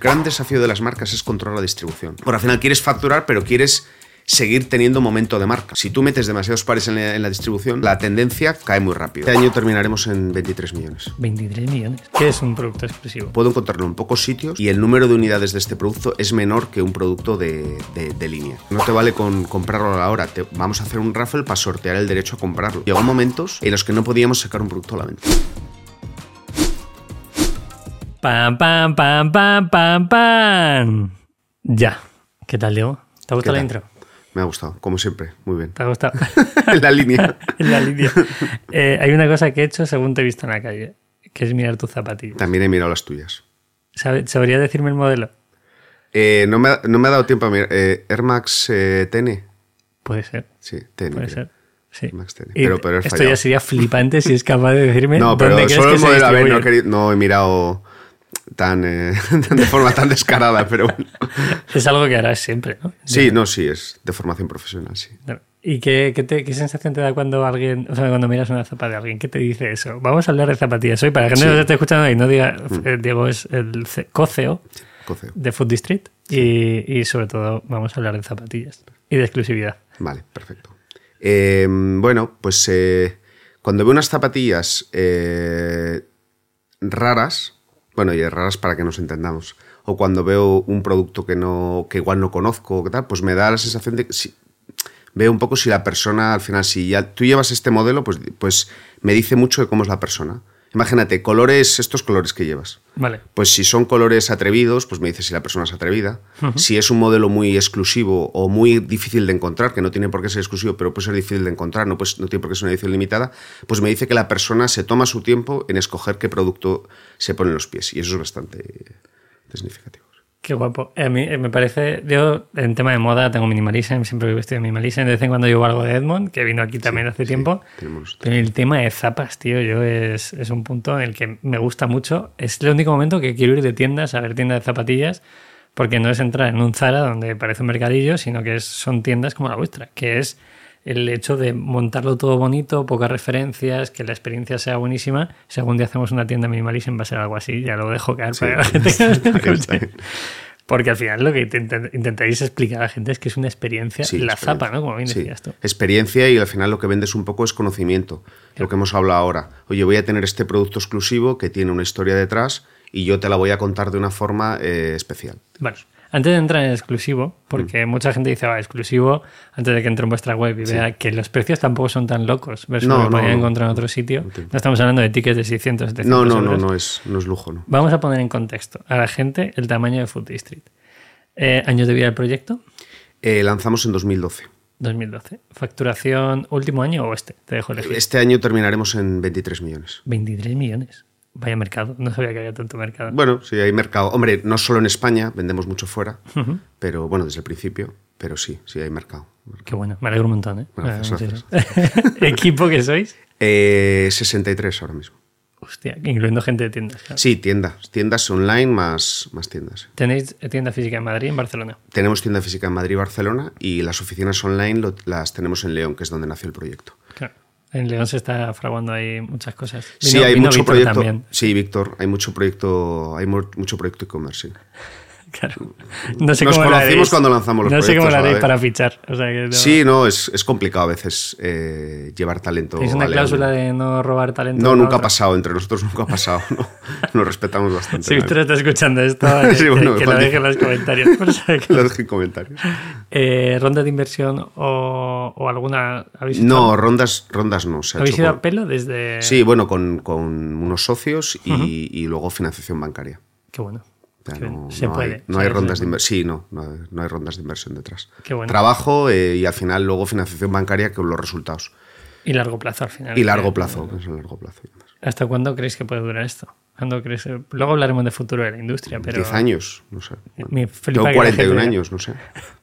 Gran desafío de las marcas es controlar la distribución. Por al final quieres facturar, pero quieres seguir teniendo momento de marca. Si tú metes demasiados pares en la, en la distribución, la tendencia cae muy rápido. Este año terminaremos en 23 millones. 23 millones. ¿Qué es un producto exclusivo? Puedo encontrarlo en pocos sitios y el número de unidades de este producto es menor que un producto de, de- de línea. No te vale con comprarlo ahora, te, vamos a hacer un raffle para sortear el derecho a comprarlo. Llegó momentos en los que no podíamos sacar un producto a la venta. Pam, pam, pam, pam, pam, pam. Ya. ¿Qué tal, Diego? ¿Te ha gustado la intro? Me ha gustado, como siempre, muy bien. ¿Te ha gustado? en la línea. en la línea. Eh, hay una cosa que he hecho según te he visto en la calle, que es mirar tus zapatillas. También he mirado las tuyas. ¿Sabe- ¿Sabrías decirme el modelo? Eh, no, me, ha- no me ha dado tiempo a mirar. Eh, Air Max eh, TN. Puede ser, Sí, TN. puede creo. ser. Sí. Max Pero- pero esto ya sería flipante si es capaz de decirme No, pero dónde crees solo que el se modelo. A ver, no, he distribuyen. querido- no he mirado tan, eh, de forma tan descarada, pero bueno. Es algo que harás siempre, ¿no? Sí, no, sí, es de formación profesional, sí. ¿Y qué, qué, te- qué sensación te da cuando alguien, o sea, cuando miras una zapa de alguien? ¿Qué te dice eso? Vamos a hablar de zapatillas hoy para que no Sí. Mm. nos esté escuchando y no diga, eh, Diego es el ce- co-CEO Coceo. de Food District y, y sobre todo vamos a hablar de zapatillas y de exclusividad. Vale, perfecto. Eh, bueno, pues eh, cuando veo unas zapatillas eh, raras, bueno, y raras para que nos entendamos, o cuando veo un producto que no que igual no conozco, pues me da la sensación de que si, veo un poco si la persona, al final, si ya tú llevas este modelo, pues, pues me dice mucho de cómo es la persona. Imagínate, colores, estos colores que llevas. Vale. Pues si son colores atrevidos, pues me dice si la persona es atrevida. Si es un modelo muy exclusivo o muy difícil de encontrar, que no tiene por qué ser exclusivo, pero puede ser difícil de encontrar, no, pues, no tiene por qué ser una edición limitada, pues me dice que la persona se toma su tiempo en escoger qué producto se pone en los pies. Y eso es bastante significativo. Qué guapo. A mí eh, me parece, yo en tema de moda tengo minimalism, siempre he vestido minimalism, de vez en cuando llevo algo de Edmond, que vino aquí también hace tiempo. tenemos- Pero el tema de zapas, tío, yo es, es un punto en el que me gusta mucho. Es el único momento que quiero ir de tiendas a ver tiendas de zapatillas, porque no es entrar en un Zara donde parece un mercadillo, sino que es- son tiendas como la vuestra, que es el hecho de montarlo todo bonito, pocas referencias, que la experiencia sea buenísima. Si algún día hacemos una tienda minimalism va a ser algo así, ya lo dejo caer para que la. Porque al final lo que intent- intentáis explicar a la gente es que es una experiencia, Sí, la experiencia. zapa, ¿no? Como bien Sí, decías tú. Experiencia y al final lo que vendes un poco es conocimiento. Lo que hemos hablado ahora. Oye, voy a tener este producto exclusivo que tiene una historia detrás y yo te la voy a contar de una forma eh, especial. Bueno, antes de entrar en exclusivo, porque mucha gente dice, va, exclusivo, antes de que entre en vuestra web y vea que los precios tampoco son tan locos versus No, lo que no, podían no. encontrar en otro sitio. No estamos hablando de tickets de 600, 700 No, no, no, euros. no es, no es lujo, ¿no? Vamos a poner en contexto a la gente el tamaño de Food District. Eh, ¿Años de vida del proyecto? Eh, lanzamos en 2012. 2012. ¿Facturación último año o este? Te dejo elegir. Este año terminaremos en 23 millones. 23 millones. Vaya mercado. No sabía que había tanto mercado. Bueno, sí, hay mercado. Hombre, no solo en España, vendemos mucho fuera, pero bueno, desde el principio, pero sí, sí hay mercado. Qué bueno. Me alegro un montón, ¿eh? Gracias, Eh, en serio. ¿Equipo que sois? Eh, 63 ahora mismo. Hostia, incluyendo gente de tiendas. claro. Sí, tiendas, tiendas online más, más tiendas. ¿Tenéis tienda física en Madrid y en Barcelona? Tenemos tienda física en Madrid y Barcelona y las oficinas online lo- las tenemos en León, que es donde nació el proyecto. En León se está fraguando ahí muchas cosas. sí, hay mucho Víctor proyecto. también. Sí, Víctor, hay mucho proyecto, hay mu- mucho proyecto e-commerce. sí. Claro. No sé Nos cómo conocimos haréis. cuando lanzamos los No sé cómo proyectos la haréis para fichar. O sea que no- Sí, no, es, es complicado a veces eh, llevar talento. ¿Tenéis una cláusula de no robar talento? No, nunca ha pasado, entre nosotros nunca ha pasado. ¿no? Nos respetamos bastante. Si Víctor está escuchando esto, que, Sí, bueno, que lo deje en los comentarios. Lo dejo en comentarios. Eh, ¿Ronda de inversión o, o alguna? ¿Habéis No, rondas, rondas no. Se ha ¿habéis hecho ido por- a pelo desde.? Sí, bueno, con, con unos socios y, y luego financiación bancaria. Qué bueno. O sea, no, Se no puede. Hay, no hay ¿sabes? rondas de inversión. Sí, no, no hay, no hay rondas de inversión detrás. Qué bueno. Trabajo eh, y al final luego financiación bancaria con los resultados. Y largo plazo al final. Y largo Eh, plazo, es largo plazo. ¿Hasta cuándo creéis que puede durar esto? ¿Cuándo crees? Luego hablaremos de futuro de la industria, pero. 10 años, no sé. Me flipa Tengo que la 41 gente- años, no sé.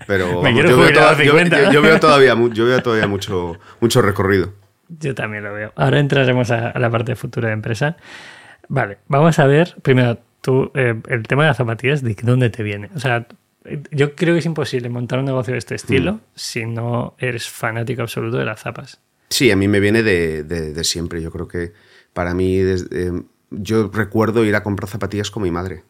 Pero vamos, yo, veo jubilar a toda- yo- 50. yo- yo veo todavía, yo veo todavía mucho, mucho recorrido. Yo también lo veo. Ahora entraremos a, a la parte de futuro de empresa. Vale, vamos a ver, primero, tú, eh, el tema de las zapatillas, ¿de dónde te viene? O sea, yo creo que es imposible montar un negocio de este estilo Mm. si no eres fanático absoluto de las zapas. Sí, a mí me viene de, de- de siempre. Yo creo que para mí, desde- eh, yo recuerdo ir a comprar zapatillas con mi madre.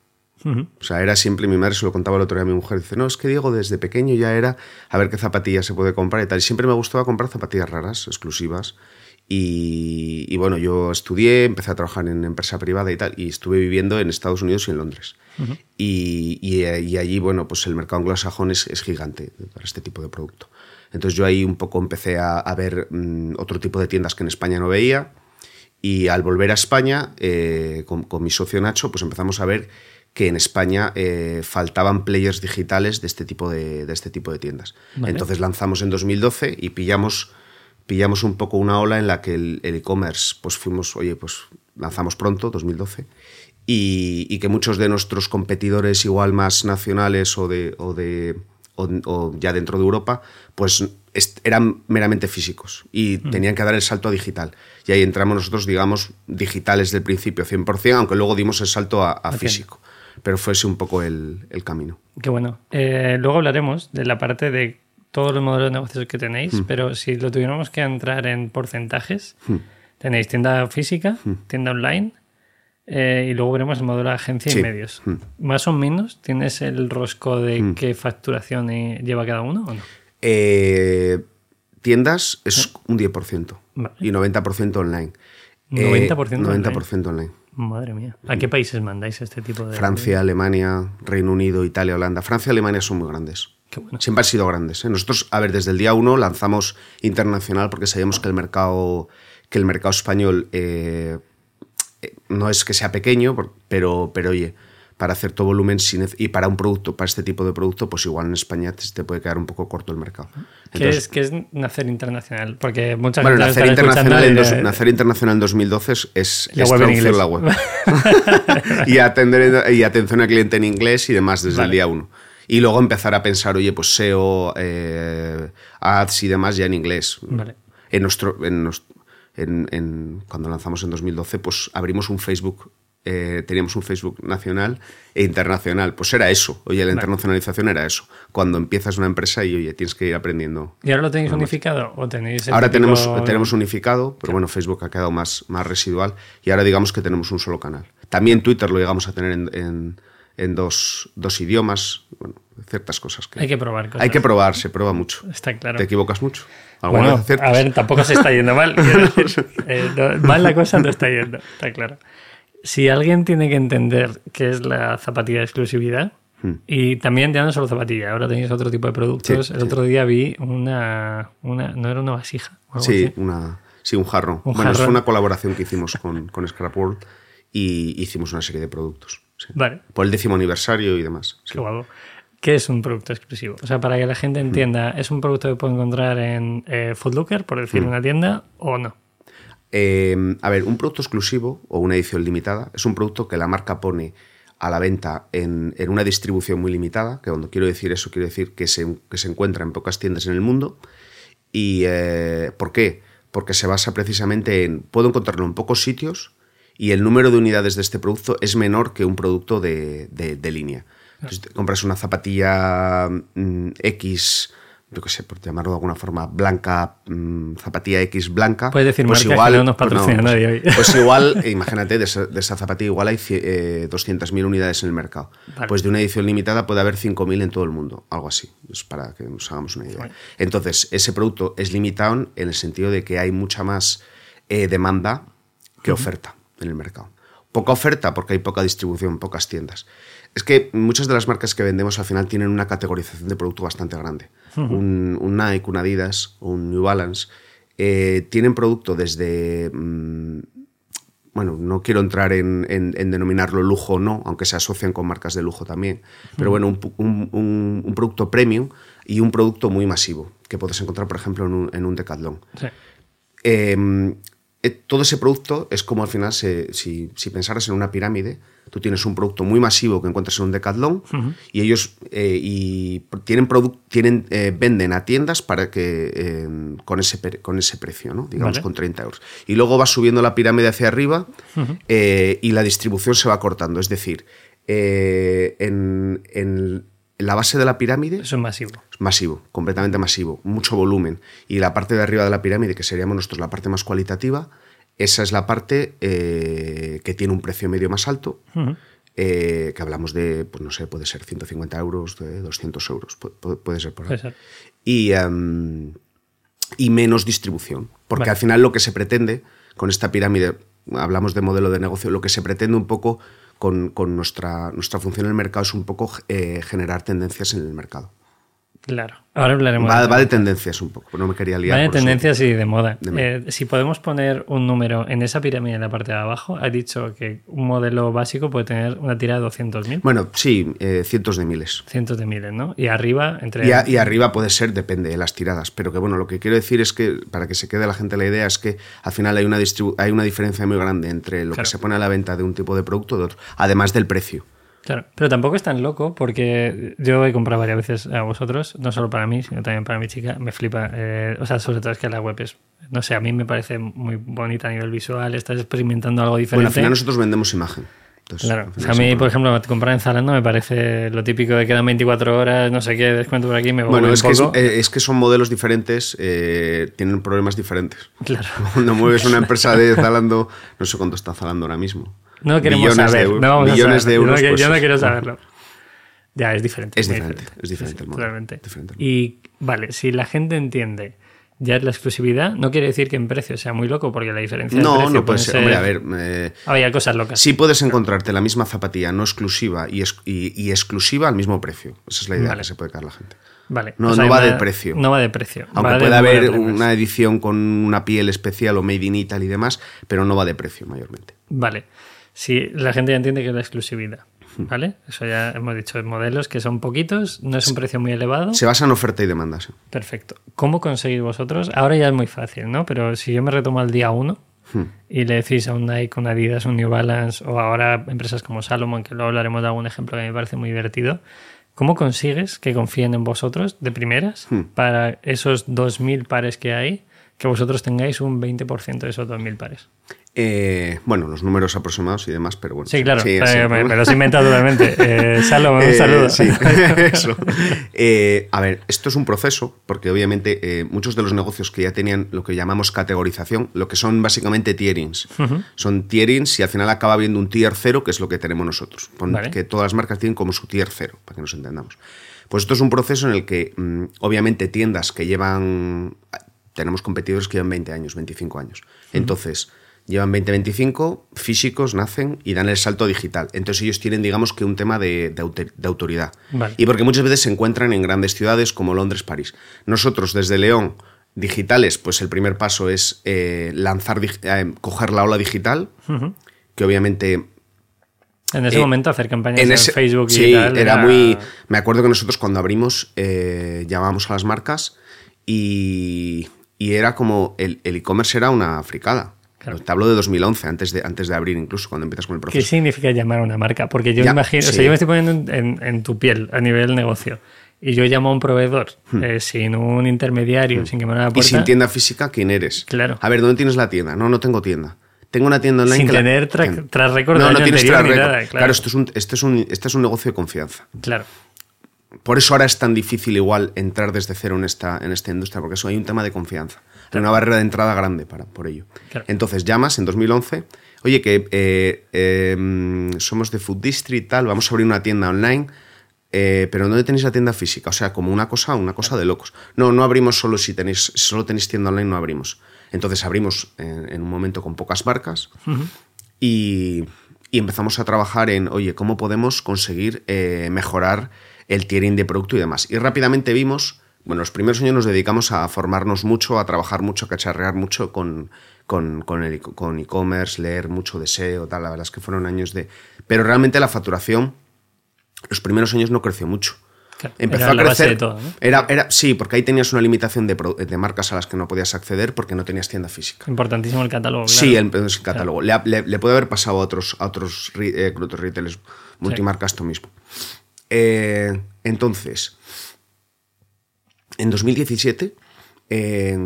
O sea, era siempre, mi madre se lo contaba el otro día a mi mujer, dice, no, es que Diego desde pequeño ya era a ver qué zapatillas se puede comprar y tal. Y siempre me gustaba comprar zapatillas raras, exclusivas. Y, bueno, yo estudié, empecé a trabajar en empresa privada y tal, y estuve viviendo en Estados Unidos y en Londres. y, allí, bueno, pues el mercado anglosajón es, es, gigante para este tipo de producto. Entonces yo ahí un poco empecé a, ver mm, otro tipo de tiendas que en España no veía. Y al volver a España, eh, con, con, mi socio Nacho, pues empezamos a ver que en España eh, faltaban players digitales de este tipo de, este tipo de tiendas. Entonces lanzamos en 2012 y pillamos, pillamos un poco una ola en la que el e-commerce, pues fuimos, oye, pues lanzamos pronto, 2012, y, que muchos de nuestros competidores igual más nacionales o de... O de o, ya dentro de Europa, pues eran meramente físicos y mm. tenían que dar el salto a digital. Y ahí entramos nosotros, digamos, digitales del principio 100%, aunque luego dimos el salto a, físico pero fuese un poco el, camino. Qué bueno. Eh, luego hablaremos de la parte de todos los modelos de negocios que tenéis, mm. pero si lo tuviéramos que entrar en porcentajes, mm. tenéis tienda física, mm. tienda online, eh, y luego veremos el modelo de agencia y medios. Más o menos, ¿tienes el rosco de qué facturación lleva cada uno o no? Eh, tiendas es un 10% y 90% online. 90%, 90 online. Madre mía. ¿A qué países mandáis este tipo de.? Francia, Alemania, Reino Unido, Italia, Holanda. Francia y Alemania son muy grandes. Siempre han sido grandes. ¿eh? Nosotros, a ver, desde el día uno lanzamos internacional porque sabíamos que el mercado, que el mercado español eh, eh, no es que sea pequeño, pero, pero oye, para cierto volumen y para un producto, para este tipo de producto, pues igual en España te, puede quedar un poco corto el mercado. ¿Qué, es, ¿Qué, es, nacer internacional? Porque muchas bueno, nacer internacional, en nacer internacional en 2012 es, la traducir la web. y, atender, y atención al cliente en inglés y demás desde el día uno. Y luego empezar a pensar, oye, pues SEO, eh, ads y demás ya en inglés. Vale. En nuestro, en, en, cuando lanzamos en 2012, pues abrimos un Facebook eh, teníamos un Facebook nacional e internacional. Pues era eso. Oye, la internacionalización era eso. Cuando empiezas una empresa y, oye, tienes que ir aprendiendo. ¿Y ahora lo tenéis unificado o tenéis Ahora tenemos, tenemos unificado, pero bueno, Facebook ha quedado más, más residual y ahora digamos que tenemos un solo canal. También Twitter lo llegamos a tener en, en, dos, dos, idiomas. Bueno, ciertas cosas que... Hay que probar cosas. Hay que probar, se prueba mucho. Está claro. ¿Te equivocas mucho? Bueno, a ver, tampoco se está yendo mal. Eh, mal la cosa no está yendo, está claro si alguien tiene que entender qué es la zapatilla de exclusividad, hmm. y también ya no solo zapatilla, ahora tenéis otro tipo de productos. el otro día vi una, una, ¿No era una vasija? Sí, una, sí, un jarro. bueno, es una colaboración que hicimos con, con Scrap World y hicimos una serie de productos. Vale. Por el décimo aniversario y demás. Qué guapo. ¿Qué es un producto exclusivo? O sea, para que la gente hmm. entienda, ¿es un producto que puedo encontrar en eh, Footlooker, por decir, hmm. una tienda, o no? Em, a ver, un producto exclusivo o una edición limitada es un producto que la marca pone a la venta en, una distribución muy limitada, que cuando quiero decir eso, quiero decir que se, encuentra en pocas tiendas en el mundo. ¿Y eh, por qué? Porque se basa precisamente en, puedo encontrarlo en pocos sitios y el número de unidades de este producto es menor que un producto de, línea. Entonces, compras una zapatilla mm, X yo qué sé, por llamarlo de alguna forma, blanca, mm, zapatilla X blanca. Puedes decir pues igual, que no nos patrocina pues, nadie hoy. Pues igual, imagínate, de esa, zapatilla igual hay eh, 200.000 unidades en el mercado. Pues de una edición limitada puede haber 5.000 en todo el mundo, algo así, es para que nos hagamos una idea. Entonces, ese producto es limitado en el sentido de que hay mucha más eh, demanda que oferta en el mercado. Poca oferta porque hay poca distribución, pocas tiendas. Es que muchas de las marcas que vendemos al final tienen una categorización de producto bastante grande. un, Nike, un Adidas, un New Balance, eh, tienen producto desde... Mm, bueno, no quiero entrar en, denominarlo lujo o no, aunque se asocian con marcas de lujo también, pero bueno, un, producto premium y un producto muy masivo, que puedes encontrar, por ejemplo, en un, Decathlon. Em, eh, todo ese producto es como al final, si, si pensaras en una pirámide, Tú tienes un producto muy masivo que encuentras en un Decathlon y ellos eh, y tienen, tienen eh, venden a tiendas para que eh, con, ese, con ese precio, ¿no? digamos con 30 euros. Y luego va subiendo la pirámide hacia arriba y la distribución se va cortando. Es decir, en, en la base de la pirámide. Eso es masivo. Masivo, completamente masivo, mucho volumen. Y la parte de arriba de la pirámide, que seríamos nosotros la parte más cualitativa, esa es la parte eh, que tiene un precio medio más alto eh, que hablamos de, pues no sé, puede ser 150 euros, de 200 euros, pu- puede, ser por ahí. Puede ser. Y, em, y menos distribución. Porque Vale. al final lo que se pretende con esta pirámide, hablamos de modelo de negocio, lo que se pretende un poco con, con nuestra, nuestra función en el mercado es un poco eh, generar tendencias en el mercado. Claro. Ahora hablaremos Va, de va de tendencias un poco, no me quería liar. Va de tendencias y de moda. Eh, si podemos poner un número en esa pirámide en la parte de abajo, ha dicho que un modelo básico puede tener una tirada de 200.000, Bueno, sí, eh, cientos de miles. cientos de miles, ¿no? Y arriba, entre... Y, a- y arriba puede ser, depende de las tiradas. Pero que bueno, lo que quiero decir es que, para que se quede la gente la idea, es que al final hay una, hay una diferencia muy grande entre lo Claro. que se pone a la venta de un tipo de producto y de otro, además del precio. Claro, pero tampoco es tan loco porque yo he comprado varias veces a vosotros, no solo para mí, sino también para mi chica. Me flipa. eh, o sea, sobre todo es que la web es, no sé, a mí me parece muy bonita a nivel visual. Estás experimentando algo Bueno, al diferente. final nosotros vendemos imagen. Entonces, Claro, o sea, a mí, por ejemplo, comprar en Zalando me parece lo típico de quedan 24 horas, no sé qué, descuento por aquí, me voy Bueno, un es que, poco. eh, es que son modelos diferentes, eh, tienen problemas diferentes. Claro. Cuando mueves una empresa de Zalando, no sé cuánto está Zalando ahora mismo. No queremos de saber. no vamos a millones de euros. Yo no, pues, yo no quiero saberlo. Ya, es diferente. Es diferente, es diferente el totalmente. diferente el Y vale, si la gente entiende ya es la exclusividad, no quiere decir que en precio sea muy loco, porque la diferencia de No, precio no puede puede ser. Hombre, a ver, eh, Había cosas locas. sí puedes encontrarte la misma zapatilla no exclusiva y, es- y- y exclusiva al mismo precio. Esa es la idea Vale. que se puede caer la gente. Vale. No, o sea, no va de precio. No va de precio. Aunque va pueda haber una edición con una piel especial o made in Italy y demás, pero no va de precio mayormente. Vale. Si la gente ya entiende que es la exclusividad. ¿Vale? Eso ya hemos dicho, modelos que son poquitos, no es un precio muy elevado. Se basa en oferta y demanda. sí. Perfecto. ¿Cómo conseguís vosotros? Ahora ya es muy fácil, ¿no? Pero si yo me retomo al día uno Hmm. y le decís a un Nike, un Adidas, un New Balance o ahora empresas como Salomon, que luego hablaremos de algún ejemplo que me parece muy divertido, ¿cómo consigues que confíen en vosotros de primeras Hmm. para esos 2.000 pares que hay, que vosotros tengáis un 20% de esos 2.000 pares? Eh, bueno, los números aproximados y demás, pero bueno. Sí, claro, eh, sí. me, me los he inventado totalmente. Eh, Salomon, un Eh, saludo. sí, eso. Eh, a ver, esto es un proceso, porque obviamente muchos de los negocios que ya tenían lo que llamamos categorización, lo que son básicamente tierings, son tierings y al final acaba habiendo un tier cero, que es lo que tenemos nosotros. Vale. Que todas las marcas tienen como su tier cero, para que nos entendamos. Pues esto es un proceso en el que, mm, obviamente, tiendas que llevan. Tenemos competidores que llevan 20 años, 25 años. Entonces, llevan 20, 25, físicos nacen y dan el salto digital. Entonces, ellos tienen, digamos, que un tema de, de autor- de autoridad. Vale. Y porque muchas veces se encuentran en grandes ciudades como Londres, París. Nosotros, desde León, digitales, pues el primer paso es eh, lanzar, eh, coger la ola digital, que obviamente En ese Eh, momento hacer campañas en, Facebook y sí, tal. era muy. Me acuerdo que nosotros cuando abrimos eh, llamábamos a las marcas y, y era como el el e-commerce era una fricada. Claro. Te hablo de 2011, antes de, antes de abrir incluso, cuando empiezas con el ¿Qué proceso. significa llamar a una marca? Porque yo Ya, imagino, o sea, yo me estoy poniendo en, tu piel a nivel negocio y yo llamo a un proveedor eh, sin un intermediario, sin que me la Hmm. Y puerta, sin tienda física, ¿quién eres? Claro. A ver, ¿dónde tienes la tienda? No, no tengo tienda. Tengo una tienda online Sin que tener tra- tras récord No, no tienes tras récord. Claro, claro. esto, es un, este, es un, este es un negocio de confianza. Claro, Por eso ahora es tan difícil igual entrar desde cero en esta, en esta industria, porque eso hay un tema de confianza. Hay una barrera de entrada grande para, por ello. Claro. Entonces llamas en 2011, oye, que eh, eh, somos de Food District, tal, vamos a abrir una tienda online, eh, pero ¿dónde tenéis la tienda física? O sea, como una cosa, una cosa de locos. No, no abrimos solo si tenéis, si solo tenéis tienda online, no abrimos. Entonces abrimos en, en un momento con pocas marcas y, y empezamos a trabajar en, oye, ¿cómo podemos conseguir eh, mejorar el tiering de producto y demás? Y rápidamente vimos, bueno, los primeros años nos dedicamos a formarnos mucho, a trabajar mucho, a cacharrear mucho con, con, con e- e-commerce, leer mucho de SEO, tal, la verdad es que fueron años de... Pero realmente la facturación, los primeros años no creció mucho. Claro, Empezó era a la base crecer. de todo, ¿no? era, era, sí, porque ahí tenías una limitación de, de marcas a las que no podías acceder porque no tenías tienda física. importantísimo el catálogo. claro. Sí, el, el catálogo. Le, le- le puede haber pasado a otros, a otros, eh, otros retailers multimarcas esto mismo. Eh, entonces, en 2017 eh,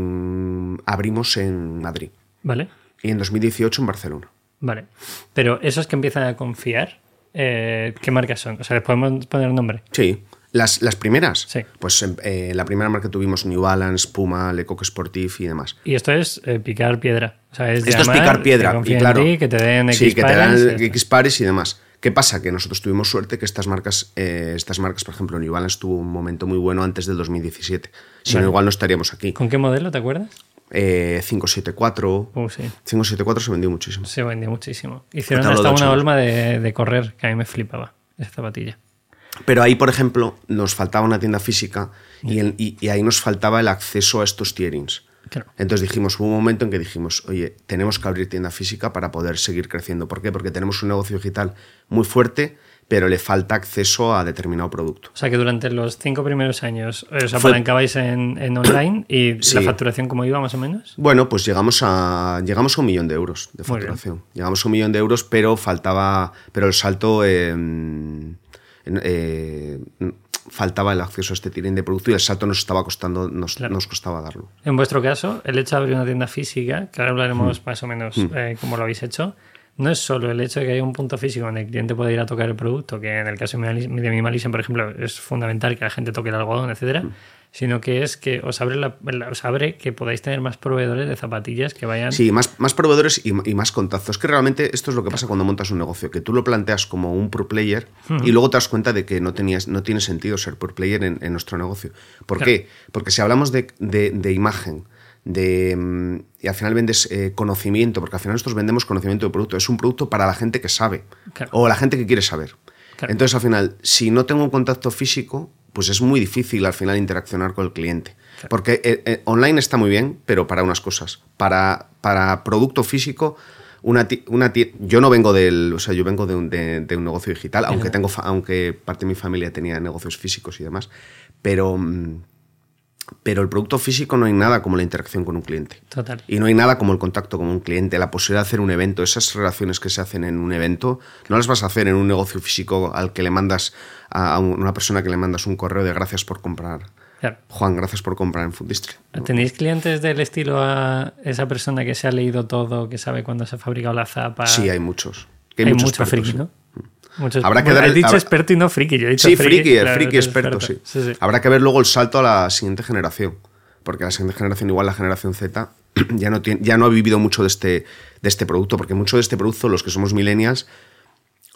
abrimos en Madrid Vale, y en 2018 en Barcelona. vale. Pero esos que empiezan a confiar, eh, ¿qué marcas son? O sea, ¿les podemos poner nombre? Sí. Las, las primeras, Sí. pues eh, la primera marca que tuvimos New Balance, Puma, Lecoq Sportif y demás. Y esto es eh, picar piedra. O sea, es Esto es picar piedra, que y en claro. ti, que te den X sí, que te dan X pares y demás. ¿Qué pasa? Que nosotros tuvimos suerte que estas marcas, eh, estas marcas, por ejemplo, New Balance tuvo un momento muy bueno antes del 2017. Si Vale. no, igual no estaríamos aquí. ¿Con qué modelo te acuerdas? Eh, 574. Uh, sí. 574 se vendió muchísimo. Se vendió muchísimo. Hicieron hasta una olma de, de correr que a mí me flipaba, esa zapatilla. Pero ahí, por ejemplo, nos faltaba una tienda física y, el- y- y ahí nos faltaba el acceso a estos tierings. Claro. Entonces dijimos, hubo un momento en que dijimos, oye, tenemos que abrir tienda física para poder seguir creciendo. ¿Por qué? Porque tenemos un negocio digital muy fuerte, pero le falta acceso a determinado producto. O sea que durante los cinco primeros años eh, os Fue- apalancabais en, en online y Sí. la facturación cómo iba más o menos. Bueno, pues llegamos a, llegamos a un millón de euros de facturación. Llegamos a un millón de euros, pero faltaba, pero el salto, eh, en- eh, faltaba el acceso a este tiering de producto y el salto nos estaba costando, nos, Claro. nos costaba darlo. En vuestro caso, el hecho de abrir una tienda física, que ahora hablaremos más o menos eh, cómo lo habéis hecho, no es solo el hecho de que haya un punto físico donde el cliente puede ir a tocar el producto, que en el caso de Minimalis- de Minimalism, por ejemplo, es fundamental que la gente toque el algodón, etcétera, sino que es que os abre, la- os abre que podáis tener más proveedores de zapatillas que vayan. Sí, más, más proveedores y, y más contactos. Que realmente esto es lo que pasa cuando montas un negocio, que tú lo planteas como un pro player y luego te das cuenta de que no, tenías, no tiene sentido ser pro player en, en nuestro negocio. ¿Por Claro. qué? Porque si hablamos de, de- de imagen, de, mm, y al final vendes eh, conocimiento, porque al final nosotros vendemos conocimiento de producto, es un producto para la gente que sabe Claro. o la gente que quiere saber. Claro. Entonces al final, si no tengo un contacto físico, pues es muy difícil al final interaccionar con el cliente. Porque eh, eh, online está muy bien, pero para unas cosas. Para, para producto físico, una, ti- una ti- yo no vengo del, o sea, yo vengo de un, de- de un negocio digital, aunque tengo, aunque parte de mi familia tenía negocios físicos y demás, pero, mm, pero el producto físico no hay nada como la interacción con un cliente. Total. Y no hay nada como el contacto con un cliente, la posibilidad de hacer un evento, esas relaciones que se hacen en un evento, no las vas a hacer en un negocio físico al que le mandas a una persona que le mandas un correo de gracias por comprar. Claro. Juan, gracias por comprar en Foodistry. ¿Tenéis clientes del estilo a esa persona que se ha leído todo, que sabe cuándo se ha fabricado la zapa? Sí, hay muchos. Que hay, muchos friki. ¿no? Muchos- Habrá que dar he dicho habrá- experto y no friki. Yo he dicho Sí, friki, el friki eres experto, sí. sí, sí. Habrá que ver luego el salto a la siguiente generación. Porque la siguiente generación, igual la generación Z, ya no, tiene, ya no ha vivido mucho de este, de este producto. Porque mucho de este producto, los que somos millennials,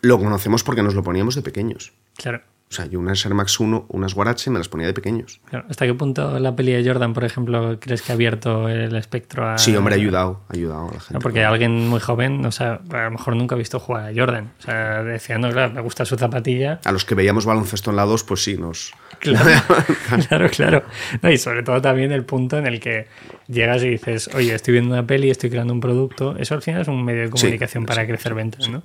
lo conocemos porque nos lo poníamos de pequeños. Claro, O sea, yo unas Air Max 1, unas Guarache, me las ponía de pequeños. claro. ¿Hasta qué punto la peli de Jordan, por ejemplo, crees que ha abierto el espectro a. Sí, hombre, ha ayudado, ha ayudado a la gente. No, Porque alguien muy joven, o sea, a lo mejor nunca ha visto jugar a Jordan. O sea, decía, no, claro, me gusta su zapatilla. A los que veíamos baloncesto en la 2, pues sí, nos... Claro, claro, claro. No, y sobre todo también el punto en el que llegas y dices, oye, estoy viendo una peli, estoy creando un producto. Eso al final es un medio de comunicación para crecer ventas, ¿no?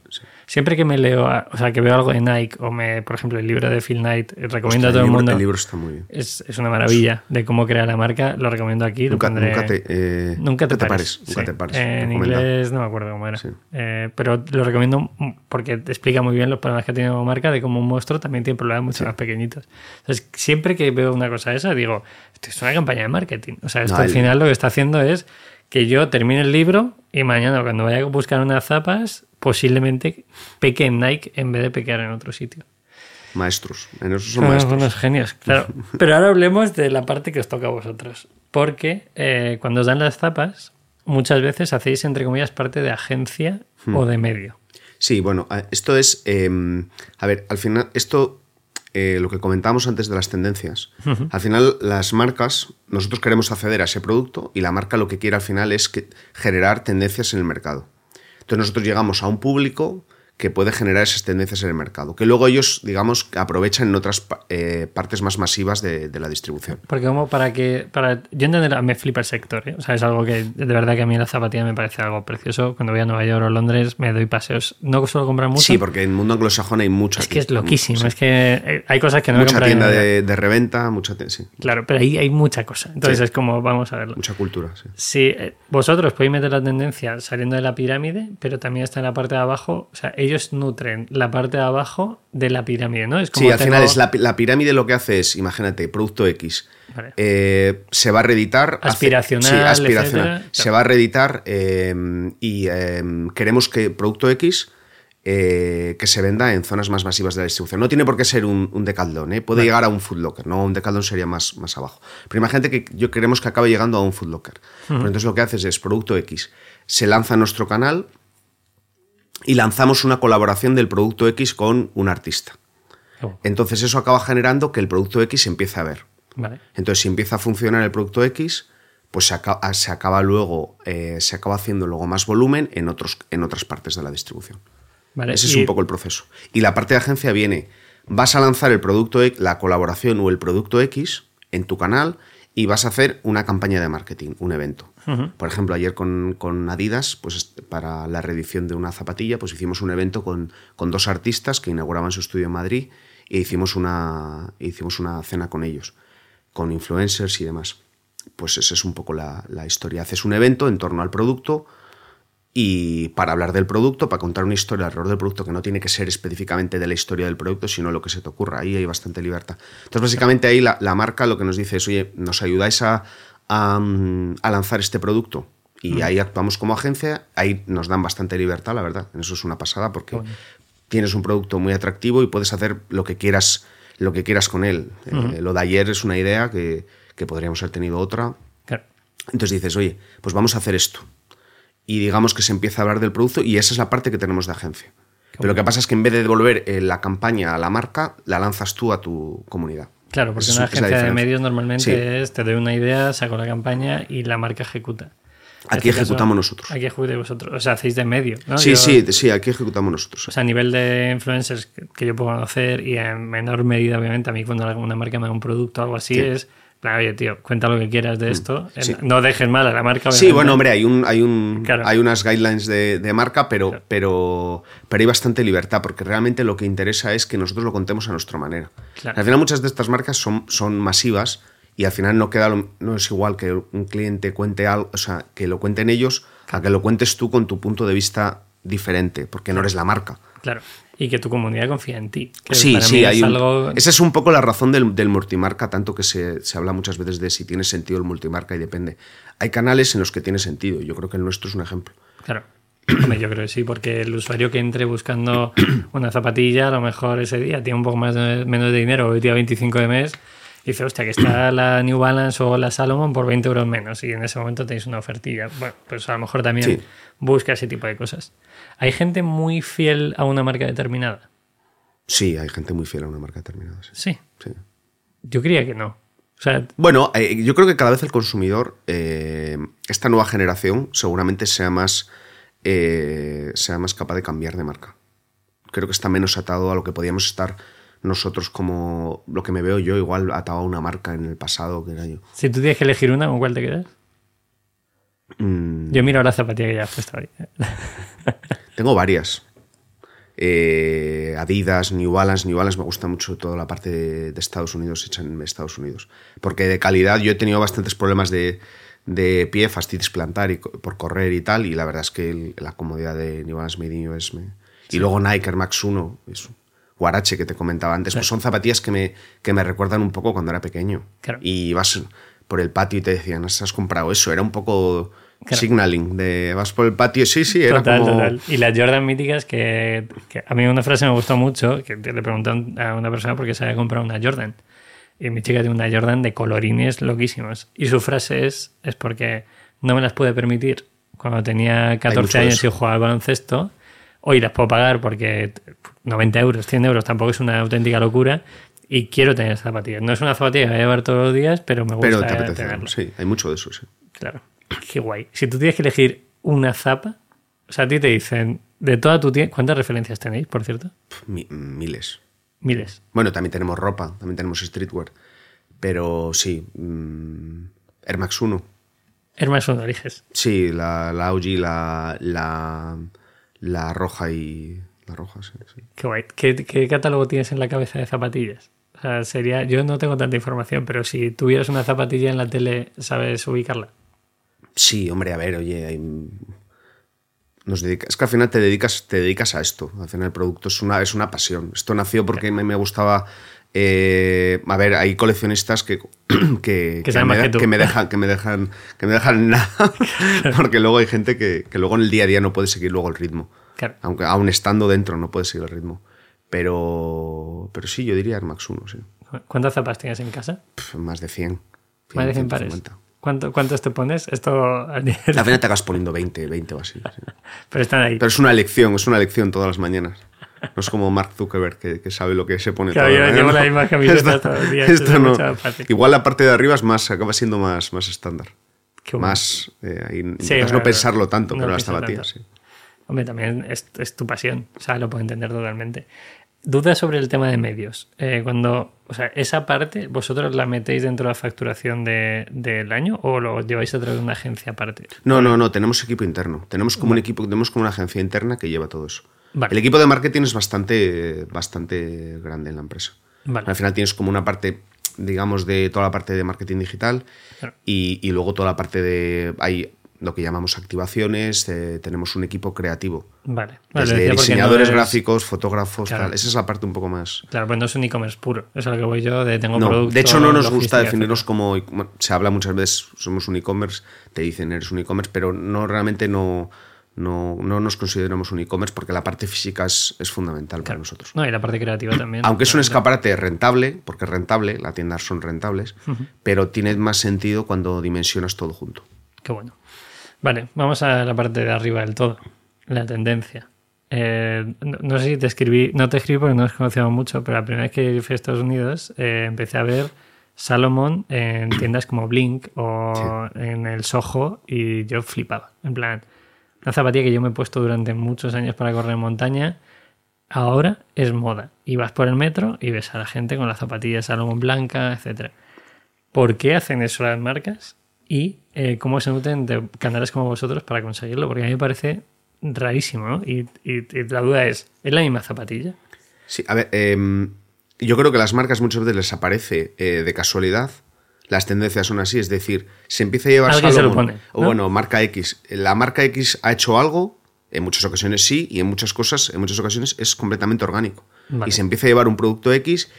Siempre que me leo, o sea, que veo algo de Nike o me, por ejemplo, el libro de Phil Knight, eh, recomiendo Hostia, a todo el, libro, mundo. el libro está muy bien. Es, es una maravilla de cómo crear la marca. Lo recomiendo aquí. lo Nunca, pondré- nunca te, eh, Nunca te, pares. Nunca sí. te pares. En inglés no me acuerdo cómo era. Sí. Eh, pero lo recomiendo porque te explica muy bien los problemas que tiene como marca, de cómo un monstruo también tiene problemas mucho más pequeñitos. Entonces, siempre que veo una cosa de esa, digo, esto es una campaña de marketing. O sea, esto No, al final lo que está haciendo es que yo termine el libro y mañana cuando vaya a buscar unas zapas, posiblemente peque en Nike en vez de pequear en otro sitio. Maestros. En eso son Ah, maestros. unos genios, claro. Pero ahora hablemos de la parte que os toca a vosotros. Porque eh, cuando os dan las zapas, muchas veces hacéis, entre comillas, parte de agencia Hmm. o de medio. Sí, bueno, esto es. eh, a ver, al final, esto, eh, lo que comentábamos antes de las tendencias. Al final, las marcas, nosotros queremos acceder a ese producto y la marca lo que quiere al final es que, generar tendencias en el mercado. Entonces, nosotros llegamos a un público que puede generar esas tendencias en el mercado, que luego ellos, digamos, aprovechan en otras eh, partes más masivas de, de la distribución. Porque como para que... Para, yo entender, me flipa el sector. ¿eh? O sea, es algo que de verdad que a mí la zapatilla me parece algo precioso. Cuando voy a Nueva York o Londres me doy paseos. No suelo comprar mucho. Sí, porque en el mundo anglosajón hay mucha es que es tienda, loquísimo. sí. Es que eh, hay cosas que no mucha tienda de, de reventa, mucha, te- sí, Claro, pero ahí hay mucha cosa. Entonces Sí. es como, vamos a verlo. mucha cultura. sí. Si vosotros podéis meter la tendencia saliendo de la pirámide, pero también está en la parte de abajo, o sea, ellos nutren la parte de abajo de la pirámide, ¿no? Es como Sí, al tengo- final es la, pi- la pirámide lo que hace es, imagínate, producto X. Vale. eh, se va a reeditar. hace- Aspiracional, sí, aspiracional. etcétera. Se va a reeditar eh, y eh, queremos que producto X eh, que se venda en zonas más masivas de la distribución. No tiene por qué ser un, un Decathlon, ¿eh? puede llegar a un Food Locker, ¿no? Un Decathlon sería más, más abajo. Pero imagínate que yo queremos que acabe llegando a un Food Locker. Pues entonces lo que haces es producto X. Se lanza en nuestro canal, y lanzamos una colaboración del producto X con un artista. Oh, Entonces eso acaba generando que el producto X se empiece a ver. vale. Entonces si empieza a funcionar el producto X, pues se acaba, se acaba luego, eh, se acaba haciendo luego más volumen en, otros, en otras partes de la distribución. Vale, Ese es un poco el proceso. Y la parte de agencia viene, vas a lanzar el producto, X- la colaboración o el producto X en tu canal y vas a hacer una campaña de marketing, un evento. Por ejemplo, ayer con, con Adidas, pues para la reedición de una zapatilla, pues hicimos un evento con, con dos artistas que inauguraban su estudio en Madrid e hicimos una, hicimos una cena con ellos, con influencers y demás. Pues esa es un poco la, la historia. Haces un evento en torno al producto, y para hablar del producto, para contar una historia alrededor del producto que no tiene que ser específicamente de la historia del producto, sino lo que se te ocurra. Ahí hay bastante libertad. Entonces, básicamente ahí la, la marca lo que nos dice es, oye, ¿nos ayudáis a, a, mm, a lanzar este producto? Y ahí actuamos como agencia, ahí nos dan bastante libertad, la verdad. Eso es una pasada porque tienes un producto muy atractivo y puedes hacer lo que quieras, lo que quieras con él. Eh, lo de ayer es una idea que, que podríamos haber tenido otra, Claro. entonces dices, oye, pues vamos a hacer esto. Y digamos que se empieza a hablar del producto y esa es la parte que tenemos de agencia. Pero lo que pasa es que en vez de devolver eh, la campaña a la marca, la lanzas tú a tu comunidad. Claro, porque una agencia de medios normalmente Sí. es te doy una idea, saco la campaña y la marca ejecuta. Aquí este ejecutamos nosotros. Aquí ejecutáis vosotros. O sea, hacéis de medio. ¿no? Sí, Yo- sí, sí, aquí ejecutamos nosotros. O sea, a nivel de influencers que, yo puedo conocer y en menor medida, obviamente, a mí cuando una marca me da un producto o algo así Sí. es, oye, tío, cuenta lo que quieras de esto. Sí. No dejes mal a la marca. Sí, bueno, hombre, hay, un, hay, un, Claro. hay unas guidelines de, de marca, pero, Claro. pero, pero hay bastante libertad, porque realmente lo que interesa es que nosotros lo contemos a nuestra manera. Claro. Al final muchas de estas marcas son, son masivas y al final no, queda no es igual que un cliente cuente algo, o sea, que lo cuenten ellos, a que lo cuentes tú con tu punto de vista diferente, porque no eres la marca. Claro. Y que tu comunidad confía en ti. Que Sí, para sí, mí hay es un- algo... esa es un poco la razón del, del multimarca, tanto que se, se habla muchas veces de si tiene sentido el multimarca y depende. Hay canales en los que tiene sentido, yo creo que el nuestro es un ejemplo. Claro. Yo creo que sí, porque el usuario que entre buscando una zapatilla, a lo mejor ese día tiene un poco más menos de dinero, hoy día 25 de mes, dice, hostia, que está la New Balance o la Salomon por 20 euros menos, y en ese momento tenéis una ofertilla. Bueno, pues a lo mejor también Sí. busca ese tipo de cosas. ¿Hay gente muy fiel a una marca determinada? Sí, hay gente muy fiel a una marca determinada. sí. Sí. Sí. Yo creía que no. O sea, Bueno, eh, yo creo que cada vez el consumidor, eh, esta nueva generación, seguramente sea más, eh, sea más capaz de cambiar de marca. Creo que está menos atado a lo que podíamos estar nosotros como lo que me veo yo, igual atado a una marca en el pasado que era yo. si tú tienes que elegir una, ¿con cuál te quedas? Mm, Yo miro la zapatilla que ya has puesto ahí. tengo varias. Eh, Adidas, New Balance. New Balance me gusta mucho toda la parte de, de Estados Unidos, hecha en Estados Unidos. Porque de calidad yo he tenido bastantes problemas de, de pie, fastitis plantar y, por correr y tal. Y la verdad es que el- la comodidad de New Balance Made in US me... Y luego Nike Air Max 1, eso. Guarache que te comentaba antes, pues son zapatillas que me, que me recuerdan un poco cuando era pequeño. Claro. Y vas por el patio y te decían, ¿has comprado eso? Era un poco Claro. signaling de vas por el patio. Sí, sí, era Total, como... total. Y las Jordan míticas que, que a mí una frase me gustó mucho, que le pregunté a una persona por qué se había comprado una Jordan. Y mi chica tiene una Jordan de colorines loquísimos. Y su frase es, es porque no me las pude permitir cuando tenía 14 mucho de años y jugaba al baloncesto. Hoy las puedo pagar porque 90 euros, 100 euros tampoco es una auténtica locura. Y quiero tener zapatillas. No es una zapatilla que voy a llevar todos los días, pero me gusta Pero te apetece, tenerla. sí, hay mucho de eso, sí. Claro. Qué guay. Si tú tienes que elegir una zapa, o sea, a ti te dicen, de toda tu tienda, ¿cuántas referencias tenéis, por cierto? Mi- miles. Miles. Bueno, también tenemos ropa, también tenemos streetwear. Pero sí, mm, Air Max 1. Air Max 1 eliges. Sí, la, la OG, la, la, la roja y... La roja, sí, sí. Qué guay. ¿Qué, qué catálogo tienes en la cabeza de zapatillas? O sea, sería, yo no tengo tanta información, pero si tuvieras una zapatilla en la tele, ¿sabes ubicarla? Sí, hombre, a ver, oye, hay- nos dedica- es que al final te dedicas, te dedicas a esto. Al final el producto es una, es una pasión. Esto nació porque me, me gustaba. Eh, a ver, hay coleccionistas que, que, Que me, que dejan, que me dejan, que me dejan nada. porque luego hay gente que, que luego en el día a día no puede seguir luego el ritmo. Claro. Aunque aún estando dentro no puede seguir el ritmo. Pero, pero sí, yo diría Air Max 1, sí. ¿Cuántas zapas tienes en casa? Más de 100. Más de 100 150. pares. ¿Cuánto, ¿Cuántos te pones? Esto... Al final te acabas poniendo 20, 20 o así. Pero están ahí. Pero es una elección, es una elección todas las mañanas. No es como Mark Zuckerberg que, que sabe lo que se pone Claro, yo las llevo mañanas. la misma camiseta Esto- todo el día, esto no. Igual la parte de arriba es más, acaba siendo más, más estándar. Qué. Más, eh, ahí Sí, no pensarlo tanto, no pero las zapatillas, sí. Hombre, también es, es tu pasión, o sea, lo puedo entender totalmente. Duda sobre el tema de medios. Eh, cuando, o sea, esa parte, ¿vosotros la metéis dentro de la facturación de- del año o lo lleváis a través de una agencia aparte? No, no, no, tenemos equipo interno. Tenemos como un equipo, tenemos como una agencia interna que lleva todo eso. Vale. El equipo de marketing es bastante, bastante grande en la empresa. Vale. Al final tienes como una parte, digamos, de toda la parte de marketing digital Claro. y, y luego toda la parte de. Hay lo que llamamos activaciones, eh, tenemos un equipo creativo. Vale. Desde diseñadores no es- gráficos, fotógrafos, Claro. tal. Esa es la parte un poco más. Claro, pues no es un e-commerce puro. Eso es a lo que voy yo de tengo No, producto. de hecho, no nos gusta definirnos como. bueno, se habla muchas veces, somos un e-commerce, te dicen eres un e-commerce, pero no realmente no, no, no nos consideramos un e-commerce porque la parte física es, es fundamental para nosotros. No, y la parte creativa también. Aunque es un escaparate rentable, porque es rentable, las tiendas son rentables, pero tiene más sentido cuando dimensionas todo junto. Qué bueno. Vale, vamos a la parte de arriba del todo. La tendencia. Eh, no, no sé si te escribí, no te escribí porque no nos conocíamos mucho, pero la primera vez que fui a Estados Unidos eh, empecé a ver Salomon en tiendas como Blink o en el Soho y yo flipaba. En plan, una zapatilla que yo me he puesto durante muchos años para correr en montaña, ahora es moda. Y vas por el metro y ves a la gente con la zapatilla Salomon blanca, etcétera. ¿Por qué hacen eso las marcas? Y eh, cómo se nutren de canales como vosotros para conseguirlo, porque a mí me parece rarísimo, ¿no? Y, y- y la duda es, ¿es la misma zapatilla? Sí, a ver, em, yo creo que las marcas muchas veces les aparece eh, de casualidad. Las tendencias son así, es decir, se empieza a llevar Alguien se lo Salomon, pone, o ¿no? bueno, marca X. La marca X ha hecho algo, en muchas ocasiones sí, y en muchas cosas, en muchas ocasiones es completamente orgánico. Vale. Y se empieza a llevar un producto X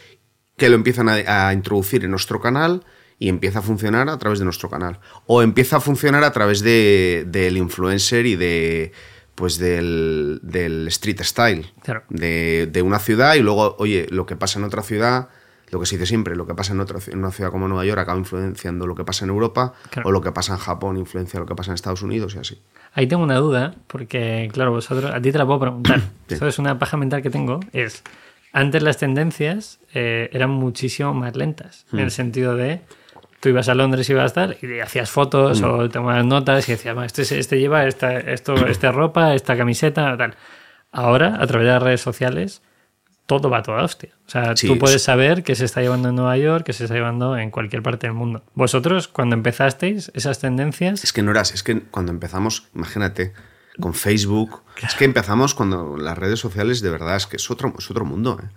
que lo empiezan a, a introducir en nuestro canal y empieza a funcionar a través de nuestro canal. O empieza a funcionar a través de- del influencer y de pues del, del street style Claro. de, de una ciudad y luego, oye, lo que pasa en otra ciudad, lo que se dice siempre, lo que pasa en, otra, en una ciudad como Nueva York acaba influenciando lo que pasa en Europa Claro. o lo que pasa en Japón influencia lo que pasa en Estados Unidos y así. Ahí tengo una duda, porque, claro, vosotros, a ti te la puedo preguntar. Sí. Esto es una paja mental que tengo, es, antes las tendencias eh, eran muchísimo más lentas, en el sentido de, tú ibas a Londres y ibas a tal, y hacías fotos Hmm. o tomabas notas y decías, "Va, este, este lleva esta, esto, esta ropa, esta camiseta, tal. Ahora, a través de las redes sociales, todo va a toda hostia. O sea, Sí, tú puedes es- saber qué se está llevando en Nueva York, qué se está llevando en cualquier parte del mundo. Vosotros, cuando empezasteis esas tendencias, Es que no eras, es que cuando empezamos, imagínate, con Facebook, es que empezamos cuando las redes sociales de verdad es que es otro, es otro mundo. ¿eh?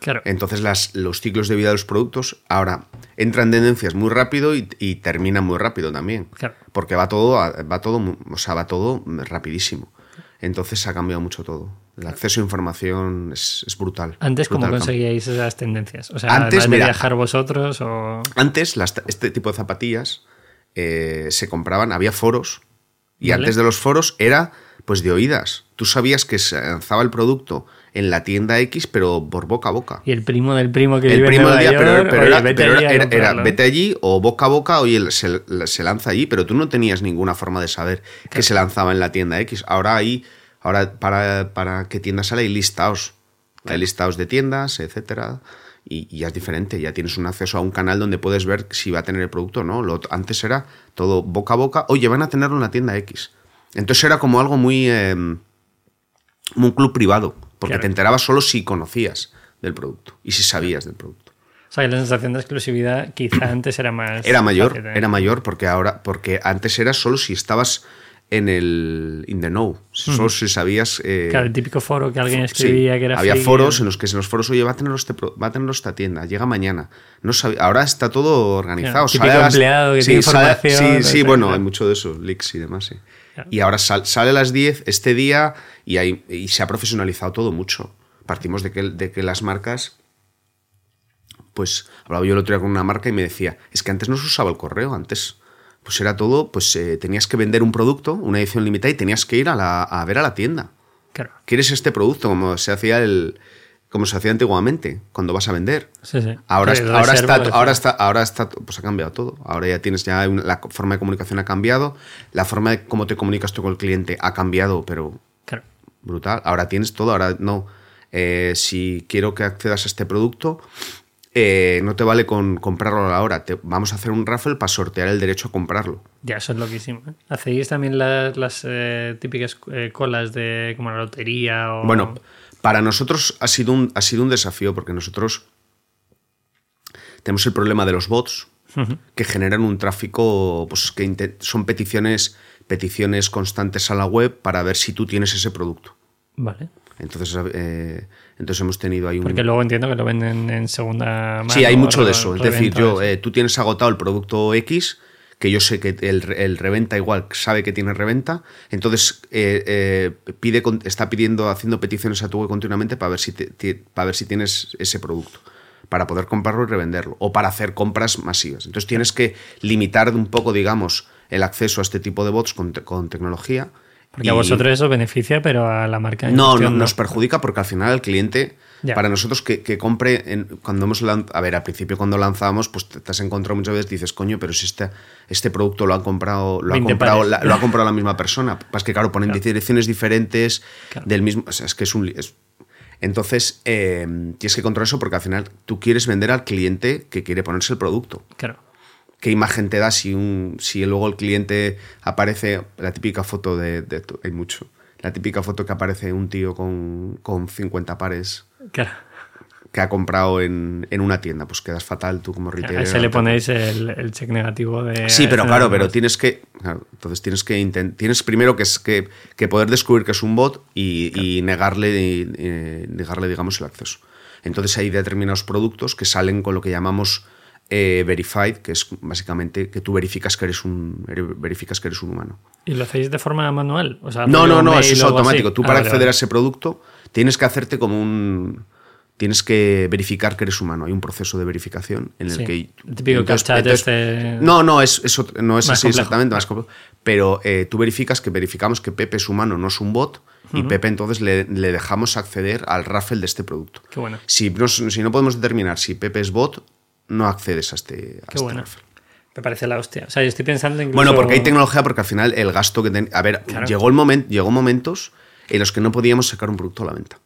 Claro, Entonces las, los ciclos de vida de los productos ahora entran tendencias muy rápido y, y terminan muy rápido también. Claro. Porque va todo, va todo, o sea, va todo rapidísimo. Entonces ha cambiado mucho todo. El acceso a información es, es brutal. Antes, Es ¿cómo brutal conseguíais esas tendencias? O sea, Antes, ¿las de viajar vosotros o...? Antes las- este tipo de zapatillas eh, se compraban, había foros y Vale. antes de los foros era pues de oídas. Tú sabías que se lanzaba el producto en la tienda X, pero por boca a boca. Y el primo del primo que el vive primo en Nueva día, pero, York, pero oye, era, vete pero allí era- era- vete allí o boca a boca, oye, se, se lanza allí, pero tú no tenías ninguna forma de saber que se lanzaba en la tienda X. Ahora hay, ahora para, para qué tienda sale hay listados. Hay listados de tiendas, etcétera. Y, y ya es diferente, ya tienes un acceso a un canal donde puedes ver si va a tener el producto o no. Lo, antes era todo boca a boca, oye, van a tenerlo en la tienda X. Entonces era como algo muy. eh, como un club privado, porque Claro. te enterabas solo si conocías del producto y si sabías del producto. O sea, que la sensación de exclusividad quizá antes era más... Era mayor, fácil, ¿eh? era mayor porque ahora, porque antes era solo si estabas en el in the know, solo si sabías. eh, Claro, el típico foro que alguien sí, escribía que era había foros en los que en los foros, oye, va a tenerlo este, va a tenerlo esta tienda, llega mañana. No sabía, ahora está todo organizado. Claro, típico sale a las- empleado que sí, tiene sale- información, Sí, sí, bueno, hay mucho de eso, leaks y demás, sí. Claro. Y ahora sal- sale a las 10 este día y, hay, y se ha profesionalizado todo mucho. Partimos de que, de que las marcas pues hablaba yo el otro día con una marca y me decía, es que antes no se usaba el correo, antes pues era todo, pues eh, tenías que vender un producto, una edición limitada y tenías que ir a, la, a ver a la tienda. Claro. ¿Quieres este producto? Como se hacía el, como se hacía antiguamente, cuando vas a vender. Sí, sí. Ahora, Sí, ahora, reserva, está, ahora está, ahora está, pues ha cambiado todo. Ahora ya tienes ya una- la forma de comunicación ha cambiado, la forma de cómo te comunicas tú con el cliente ha cambiado, pero. Brutal. Ahora tienes todo, ahora no. Eh, si quiero que accedas a este producto, eh, no te vale con comprarlo a la hora. Te, vamos a hacer un raffle para sortear el derecho a comprarlo. Ya, eso es loquísimo. ¿eh? ¿Hacéis también las, las, eh, típicas colas de como la lotería o... Bueno, para nosotros ha sido un, ha sido un desafío porque nosotros tenemos el problema de los bots que generan un tráfico, pues que son peticiones, peticiones constantes a la web para ver si tú tienes ese producto. Vale. Entonces, eh, entonces hemos tenido ahí un... Porque luego entiendo que lo venden en segunda mano. Sí, hay mucho de eso. Es decir, yo, eh, tú tienes agotado el producto X, que yo sé que el, el reventa igual sabe que tiene reventa, entonces eh, eh, pide, está pidiendo, haciendo peticiones a tu web continuamente para ver si, te- para ver si tienes ese producto, para poder comprarlo y revenderlo, o para hacer compras masivas. Entonces tienes que limitar un poco, digamos, el acceso a este tipo de bots con, con tecnología. Porque y- a vosotros eso beneficia, pero a la marca. no, no, nos perjudica porque al final el cliente, Ya. para nosotros que, que compre, en- cuando hemos lan- a ver, al principio cuando lanzamos, pues te, te has encontrado muchas veces, dices, coño, pero si este, este producto lo ha comprado, lo ha 20 comprado, la, lo ha comprado la misma persona. Pues que claro, ponen direcciones diferentes Claro. del mismo, o sea, es que es un... es- entonces, eh, tienes que controlar eso porque al final tú quieres vender al cliente que quiere ponerse el producto Claro. Qué imagen te da si un si luego el cliente aparece la típica foto de, de- hay mucho la típica foto que aparece un tío con, con 50 pares Claro. que ha comprado en, en una tienda pues quedas fatal tú como retailer A ese le ponéis el, el check negativo de. Sí, pero claro, pero tienes que. claro, entonces tienes que tienes primero que, es que, que poder descubrir que es un bot y, y negarle, y, eh, negarle, digamos, el acceso. Entonces hay determinados productos que salen con lo que llamamos eh, verified, que es básicamente que tú verificas que eres un verificas que eres un humano. ¿Y lo hacéis de forma manual? O sea, No, no, no, eso es automático. así. Tú Ah, para vale, acceder a ese producto tienes que hacerte como un tienes que verificar que eres humano. Hay un proceso de verificación en el Sí, que. el típico captcha este- No, no, es, es otro- no es así complejo. exactamente, más complejo. Pero eh, tú verificas que verificamos que Pepe es humano, no es un bot, y Pepe entonces le, le dejamos acceder al raffle de este producto. Qué bueno. Si no, si no podemos determinar si Pepe es bot, no accedes a este, a Qué este bueno. raffle. Me parece la hostia. O sea, yo estoy pensando incluso... Bueno, porque hay tecnología, porque al final el gasto que ten- A ver, Claro. llegó el momento, llegó momentos en los que no podíamos sacar un producto a la venta.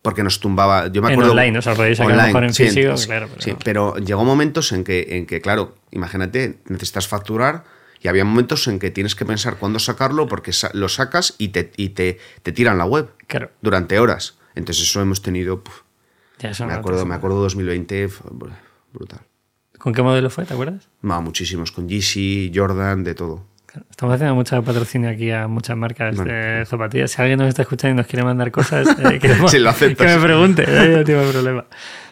Porque nos tumbaba. Yo me En acuerdo. online, o sea, podéis sacar mejor en sí, físico, sí, claro, pero sí, no. pero llegó momentos en que, en que, claro, imagínate, necesitas facturar y había momentos en que tienes que pensar cuándo sacarlo porque lo sacas y te, y te, te tiran la web Claro. durante horas. Entonces eso hemos tenido. puf, Ya, eso me no acuerdo, me acuerdo 2020, fue br- brutal. ¿Con qué modelo fue? ¿Te acuerdas? No, muchísimos, con GC, Jordan, de todo. Estamos haciendo mucha patrocinio aquí a muchas marcas Bueno. de zapatillas. Si alguien nos está escuchando y nos quiere mandar cosas, eh, queremos Sí, lo que me pregunte. No ningún problema.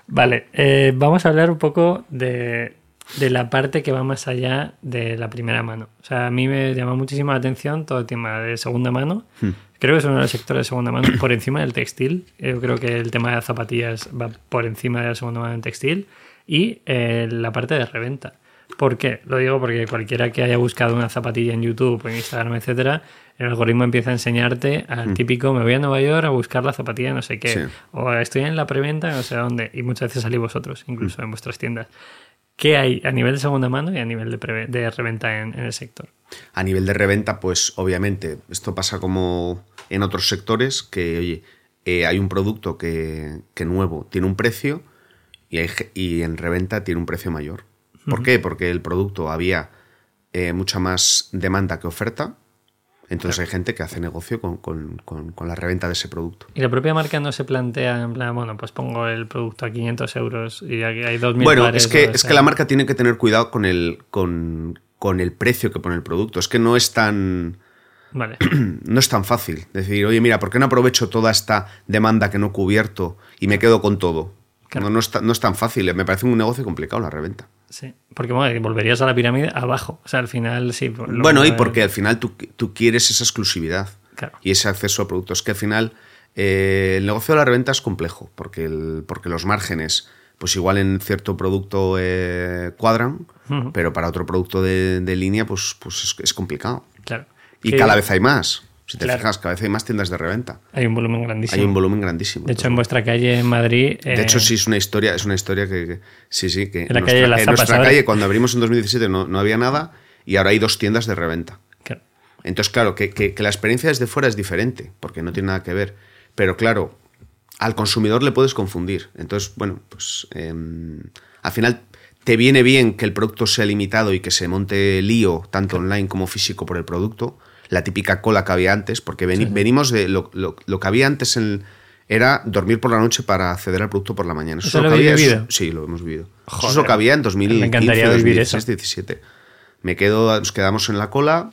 Vale, eh, vamos a hablar un poco de, de la parte que va más allá de la primera mano. O sea, a mí me llama muchísimo la atención todo el tema de segunda mano. Hmm. Creo que es uno de los sectores de segunda mano por encima del textil. Yo creo que el tema de las zapatillas va por encima de la segunda mano en textil. Y eh, la parte de reventa. ¿Por qué? Lo digo porque cualquiera que haya buscado una zapatilla en YouTube o en Instagram, etcétera, el algoritmo empieza a enseñarte al típico me voy a Nueva York a buscar la zapatilla no sé qué. Sí. O estoy en la preventa no sé dónde. Y muchas veces salís vosotros, incluso en vuestras tiendas. ¿Qué hay a nivel de segunda mano y a nivel de, de reventa en, en el sector? A nivel de reventa, pues obviamente esto pasa como en otros sectores, que oye, eh, hay un producto que, que nuevo tiene un precio y, hay ge- y en reventa tiene un precio mayor. ¿Por qué? Porque el producto había eh, mucha más demanda que oferta, entonces hay gente que hace negocio con, con- con- con la reventa de ese producto. Y la propia marca no se plantea en plan, bueno, pues pongo el producto a 500 euros y aquí hay 2.000 Bueno, pares, es que, es que la marca tiene que tener cuidado con el, con, con el precio que pone el producto. Es que no es tan... Vale. no es tan fácil. Decir, oye, mira, ¿por qué no aprovecho toda esta demanda que no he cubierto y me quedo con todo? Claro. No, no, es ta- no es tan fácil. Me parece un negocio complicado la reventa. Sí, porque bueno, volverías a la pirámide abajo. O sea, al final sí. bueno, y eh, porque al final tú, tú quieres esa exclusividad Claro. y ese acceso a productos. Que al final eh, el negocio de la reventa es complejo porque, el- porque los márgenes, pues igual en cierto producto eh, cuadran, pero para otro producto de, de línea, pues, pues es, es complicado. Claro. Y Que- cada vez hay más. Si te Claro. fijas, cada vez hay más tiendas de reventa. Hay un volumen grandísimo. Hay un volumen grandísimo. de hecho, en vuestra calle en Madrid. De hecho, sí es una historia, es una historia que, que- sí, sí, que En la calle de las en Zapas, nuestra calle cuando abrimos en 2017 no, no había nada y ahora hay dos tiendas de reventa. Claro. Entonces, claro, que, que- que la experiencia desde fuera es diferente, porque no tiene nada que ver. Pero claro, al consumidor le puedes confundir. Entonces, bueno, pues em, al final te viene bien que el producto sea limitado y que se monte lío, tanto online como físico, por el producto. La típica cola que había antes, porque veni- venimos de lo, lo- lo que había antes en- era dormir por la noche para acceder al producto por la mañana. ¿Eso es lo lo que había, vivido? sí, lo hemos vivido. Eso es Joder. lo que había en 2015, Me encantaría vivir 2016, eso. 17. Me quedo, nos quedamos en la cola.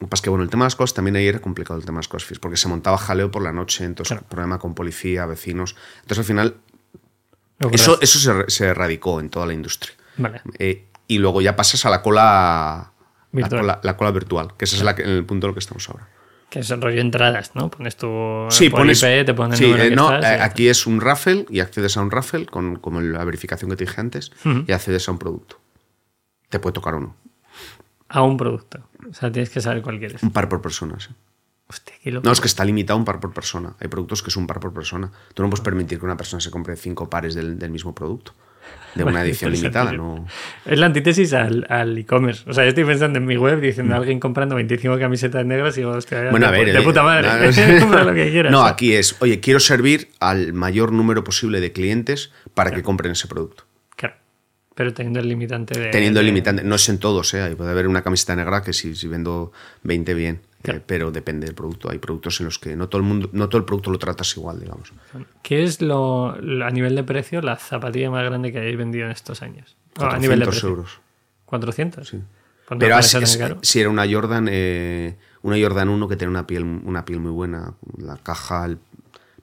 Lo que pasa es que, bueno, el tema de las cosas también ahí era complicado, el tema de las cosas, porque se montaba jaleo por la noche, entonces Claro. problema con policía, vecinos. Entonces, al final, eso, eso se, se erradicó en toda la industria. Vale. Eh, y luego ya pasas a la cola la cola, la cola virtual, que ese es la que- en el punto en el que estamos ahora. Que es el rollo entradas, ¿no? Pones tu. Sí, por pones. IP, te ponen sí, el número eh, que no, estás, eh, aquí es un raffle y accedes a un raffle con como la verificación que te dije antes y accedes a un producto. Te puede tocar o no. está. A un producto. O sea, tienes que saber cuál quieres. Un par por persona, sí. Hostia, qué loco. No, es que está limitado a un par por persona. Hay productos que es un par por persona. Tú no puedes permitir que una persona se compre cinco pares del, del mismo producto. De una edición limitada, ¿no? Es la antítesis al al e-commerce. o sea, yo estoy pensando en mi web diciendo a alguien comprando 25 camisetas negras y digo, hostia. Bueno, a ver. de eh, puta madre. no, Compra lo que quieras. No, aquí es, oye, quiero servir al mayor número posible de clientes para que compren ese producto. Claro. Pero teniendo el limitante de. Teniendo el limitante, no es en todos, ¿eh? Puede haber una camiseta negra que si, si vendo 20 bien, eh, pero depende del producto. Hay productos en los que no todo el mundo, no todo el producto lo tratas igual, digamos. ¿Qué es lo, lo- a nivel de precio la zapatilla más grande que hayáis vendido en estos años? O a 400 nivel de precio. euros. 400. Sí. Pues Pero así- es- si era una Jordan, eh, una Jordan 1 que tiene una piel, una piel muy buena, la caja, el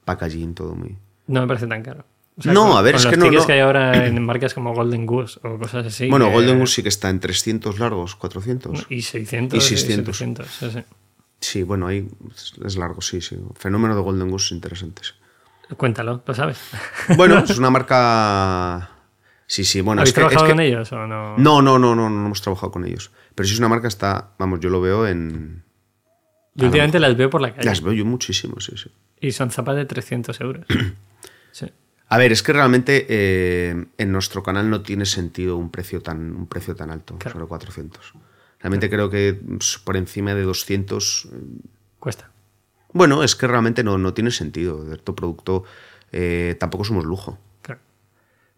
packaging, todo muy. No me parece tan caro. No, con- a ver, con es los que no, no. que hay ahora en marcas como Golden Goose o cosas así. bueno, que- Golden Goose sí que está en 300 largos, 400. Y 600. Y 600. 700, sí, sí. Sí, bueno, ahí es largo, sí, sí. Fenómeno de Golden Goose es interesante. sí. Cuéntalo, lo sabes. Bueno, es una marca. Sí, sí, bueno, ¿Habéis es que, es trabajado que- con ellos o no? No, no, no, no, no hemos trabajado con ellos. Pero sí es una marca está, vamos, yo lo veo en. Yo últimamente las veo por la calle. Las veo yo muchísimo, sí, sí. Y son zapas de 300 euros. sí. A ver, es que realmente eh, en nuestro canal no tiene sentido un precio tan, un precio tan alto, Claro. solo 400. Realmente creo que por encima de 200. eh, Cuesta. Bueno, es que realmente no, no tiene sentido. Cierto producto eh, tampoco somos lujo.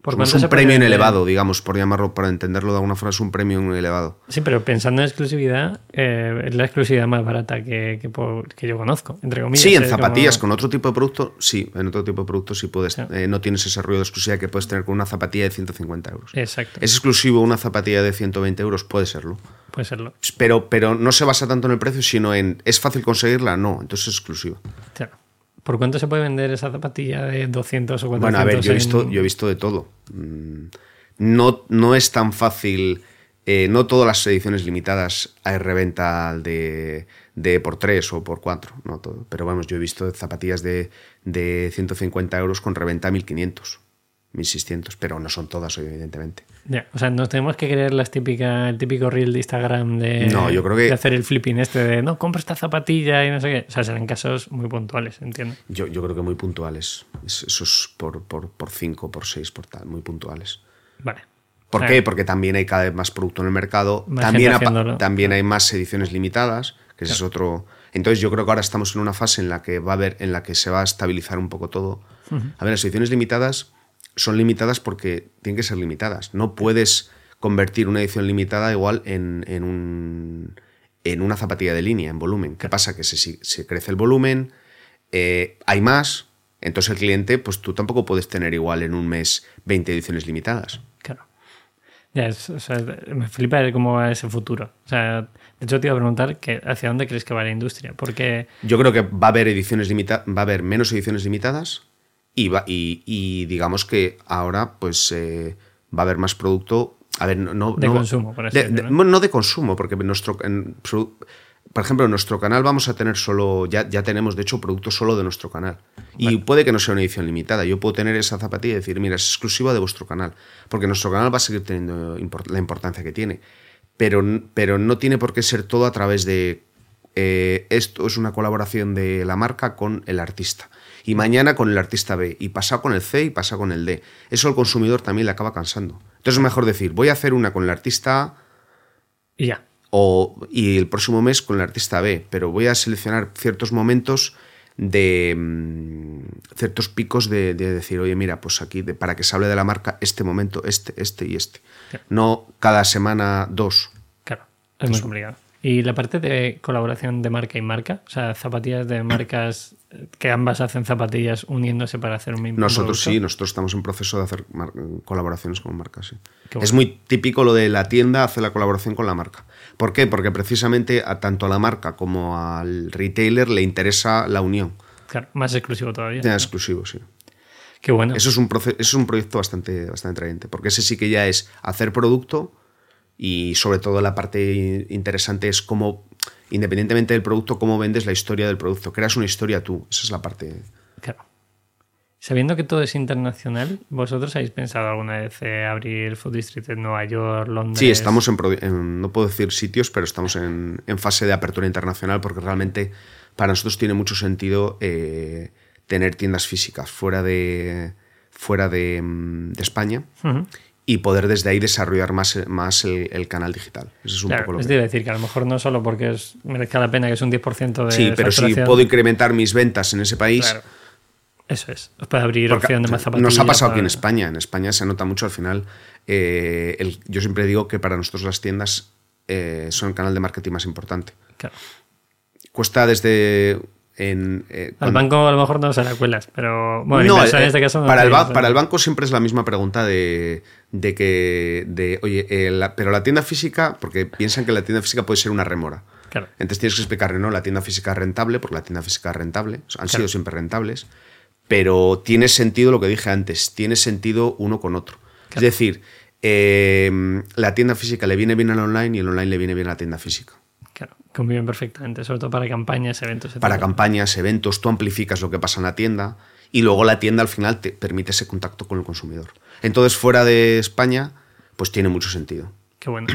¿Por cuánto se un premio vender? elevado, digamos, por llamarlo, para entenderlo de alguna forma, es un premio elevado. Sí, pero pensando en exclusividad, eh, es la exclusividad más barata que, que, yo conozco, entre comillas. Sí, en eh, zapatillas, como- con otro tipo de producto, sí, en otro tipo de producto sí puedes, Sí. eh, no tienes ese ruido de exclusividad que puedes tener con una zapatilla de 150 euros. Exacto, ¿Es exclusivo una zapatilla de 120 euros? Puede serlo. puede serlo. Pero, pero no se basa tanto en el precio, sino en ¿es fácil conseguirla? No, entonces es exclusiva. Claro. ¿Por cuánto se puede vender esa zapatilla de 200 o 400? Bueno, a ver, yo he en- visto, yo he visto de todo. Mm, No, no es tan fácil. eh, no todas las ediciones limitadas hay reventa de, de por 3 o por 4, no todo. Pero vamos, yo he visto zapatillas de, de 150 euros con reventa a 1500, 1600, pero no son todas, evidentemente. Ya, O sea, nos tenemos que creer las típicas, el típico reel de Instagram de, No, yo creo que- de hacer el flipping este de no, compra esta zapatilla y no sé qué. O sea, serán casos muy puntuales, entiendo. Yo, yo creo que muy puntuales. Es- Esos por 5, por, por, cinco, por 6, por tal, muy puntuales. Vale. ¿Por qué? Porque también hay cada vez más producto en el mercado. Más También, también hay más ediciones limitadas, que ese es otro. Entonces yo creo que ahora estamos en una fase en la que va a haber, en la que se va a estabilizar un poco todo. A ver, las ediciones limitadas son limitadas porque tienen que ser limitadas. No puedes convertir una edición limitada igual en, en un en una zapatilla de línea, en volumen. ¿Qué pasa? Que se, si- se crece el volumen, eh, hay más, entonces el cliente, pues tú tampoco puedes tener igual en un mes 20 ediciones limitadas. Claro. Ya, es- o sea, me flipa cómo va ese futuro. O sea, de hecho te iba a preguntar que hacia dónde crees que va la industria. Porque Yo creo que va a haber ediciones limitadas, va a haber menos ediciones limitadas y, va, y, y digamos que ahora pues eh, va a haber más producto. A ver, no, no- De no- consumo, por de- ¿no? de consumo, porque nuestro, en por ejemplo, en nuestro canal vamos a tener solo, ya, ya tenemos de hecho productos solo de nuestro canal. Y puede que no sea una edición limitada. Yo puedo tener esa zapatilla y decir, mira, es exclusiva de vuestro canal. Porque nuestro canal va a seguir teniendo import- la importancia que tiene. Pero, pero no tiene por qué ser todo a través de eh, esto es una colaboración de la marca con el artista. Y mañana con el artista B, y pasa con el C y pasa con el D. Eso al consumidor también le acaba cansando. Entonces es mejor decir, voy a hacer una con el artista A Y ya. o, y el próximo mes con el artista B, pero voy a seleccionar ciertos momentos de mm, ciertos picos de, de decir, oye, mira, pues aquí de- para que se hable de la marca este momento, este, este y este. No cada semana dos. Claro, es muy complicado. Y la parte de colaboración de marca y marca, o sea, zapatillas de marcas que ambas hacen zapatillas uniéndose para hacer un mismo Nosotros producto. sí, nosotros estamos en proceso de hacer colaboraciones con marcas. sí. Bueno. Es muy típico lo de la tienda hacer la colaboración con la marca. ¿Por qué? Porque precisamente a tanto a la marca como al retailer le interesa la unión. Claro, más exclusivo todavía. Ya exclusivo, sí. Qué bueno. Eso es un, eso es un proyecto bastante, bastante atrayente, porque ese sí que ya es hacer producto y sobre todo la parte interesante es cómo, independientemente del producto, cómo vendes la historia del producto. Creas una historia tú, esa es la parte... Claro. Sabiendo que todo es internacional, ¿vosotros habéis pensado alguna vez eh, abrir Food District en Nueva York, Londres? Sí, estamos en, no puedo decir sitios, pero estamos en, en fase de apertura internacional porque realmente para nosotros tiene mucho sentido eh, tener tiendas físicas fuera de, fuera de, mm, de España. Y poder desde ahí desarrollar más, más el, el canal digital. Eso es un Claro, poco lo es que... de decir que a lo mejor no solo porque es, merezca la pena que es un 10% de Sí, pero si puedo incrementar mis ventas en ese país... Claro. Eso es. Puede abrir porque opción de más nos ha pasado aquí en para- España. En España se nota mucho al final. eh, el- yo siempre digo que para nosotros las tiendas eh, son el canal de marketing más importante. Claro. Cuesta desde... En, eh, Al banco a lo mejor no se la cuelas, pero bueno, No, inversor en eh, este caso no para, el ba- para banco siempre es la misma pregunta de, de que, de, oye, eh, la- pero la tienda física, porque piensan que la tienda física puede ser una remora. Claro. Entonces tienes que explicarle, no, la tienda física es rentable, porque la tienda física es rentable, han sido siempre rentables, pero tiene sentido lo que dije antes, tiene sentido uno con otro. Es decir, eh, la tienda física le viene bien al online y el online le viene bien a la tienda física. Conviven perfectamente, sobre todo para campañas, eventos, Para etcétera. campañas, eventos, tú amplificas lo que pasa en la tienda y luego la tienda al final te permite ese contacto con el consumidor. Entonces, fuera de España, pues tiene mucho sentido. Qué bueno.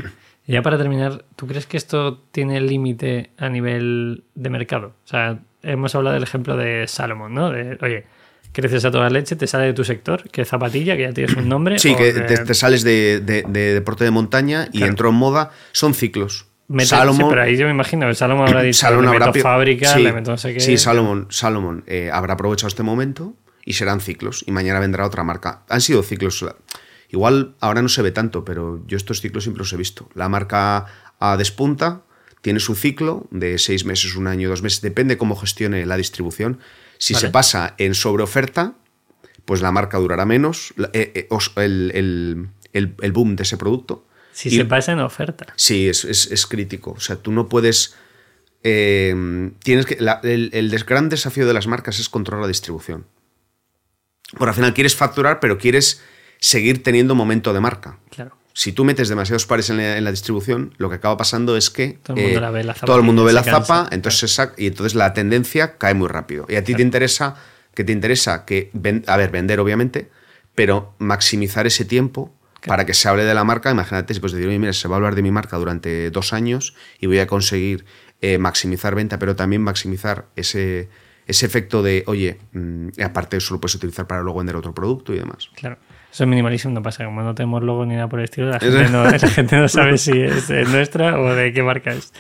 Y ya para terminar, ¿tú crees que esto tiene límite a nivel de mercado? O sea, hemos hablado del ejemplo de Salomon, ¿no? De, oye, creces a toda leche, te sale de tu sector, que es zapatilla, que ya tienes un nombre. Sí, que de- te, te sales de, de- de deporte de montaña y Claro. entró en moda. Son ciclos. Mete- sí, Salomon, pero ahí yo me imagino, el Salomon habrá dicho, Salomon habrá fábrica, sí, le meto no sé qué. Sí, Salomon, Salomon eh, habrá aprovechado este momento y serán ciclos. Y mañana vendrá otra marca. Han sido ciclos. Igual ahora no se ve tanto, pero yo estos ciclos siempre los he visto. La marca A despunta, tiene su ciclo de seis meses, un año, dos meses, depende cómo gestione la distribución. Si Vale. se pasa en sobreoferta, pues la marca durará menos, eh, eh, el, el- el- el boom de ese producto. Si Y- se pasa en oferta. Sí, es, es- es crítico. O sea, tú no puedes. eh, tienes que. la- el, el gran desafío de las marcas es controlar la distribución. Porque al final quieres facturar, pero quieres seguir teniendo momento de marca. Claro. Si tú metes demasiados pares en la, en la distribución, lo que acaba pasando es que eh, Todo el mundo la ve, la todo el mundo ve la zapa, entonces y entonces la tendencia cae muy rápido. Y a ti te interesa que te interesa que a ver, vender obviamente, pero maximizar ese tiempo para que se hable de la marca. Imagínate, si puedes decir, oye, mira, se va a hablar de mi marca durante dos años y voy a conseguir eh, maximizar venta, pero también maximizar ese, ese efecto de, oye, mm, y aparte eso lo puedes utilizar para luego vender otro producto y demás. Claro. Eso es minimalismo, no pasa. Como no tenemos logo ni nada por el estilo, la gente, no, la gente no sabe si es nuestra o de qué marca es.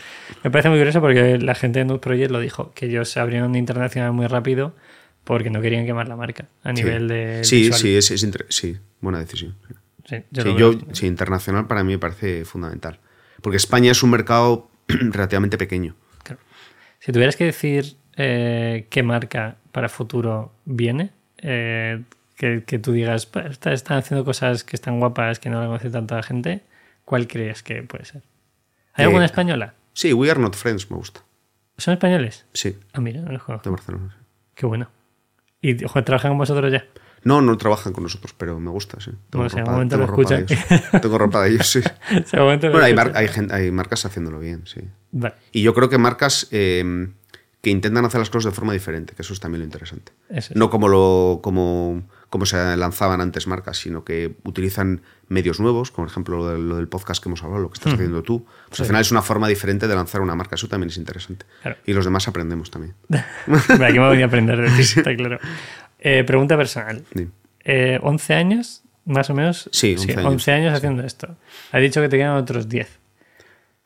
Me parece muy curioso porque la gente de Nude Project lo dijo, que ellos se abrieron internacional muy rápido porque no querían quemar la marca a nivel de. Sí, visual. sí, es, es sí, buena decisión. Sí, yo Sí, yo, internacional para mí me parece fundamental. Porque España es un mercado relativamente pequeño. Claro. Si tuvieras que decir eh, qué marca para futuro viene, eh, que, que tú digas, "Pa, esta- están haciendo cosas que están guapas, que no la conoce tanta gente, ¿cuál crees que puede ser? ¿Hay Eh, alguna española? Sí, We Are Not Friends me gusta. ¿Son españoles? Sí, Ah, mira, no los conozco. de Barcelona. Qué bueno. ¿Y ojo, trabajan con vosotros ya? No, no trabajan con nosotros, pero me gusta, sí. Tengo, Bueno, si en ropa, algún momento tengo ropa de ellos. Tengo ropa de ellos, sí. Bueno, hay, mar- hay, gen- hay marcas haciéndolo bien, sí. Vale, Y yo creo que marcas eh, que intentan hacer las cosas de forma diferente, que eso es también lo interesante. es. No como, lo, como, como se lanzaban antes marcas, sino que utilizan medios nuevos, como por ejemplo lo del, lo del podcast que hemos hablado, lo que estás haciendo tú. Pues al final es una forma diferente de lanzar una marca, eso también es interesante. Claro. Y los demás aprendemos también. Aquí me voy a aprender de ti, está claro. Eh, pregunta personal. Sí. Eh, 11 años, más o menos. Sí, 11 años. años haciendo esto. Ha dicho que te quedan otros 10.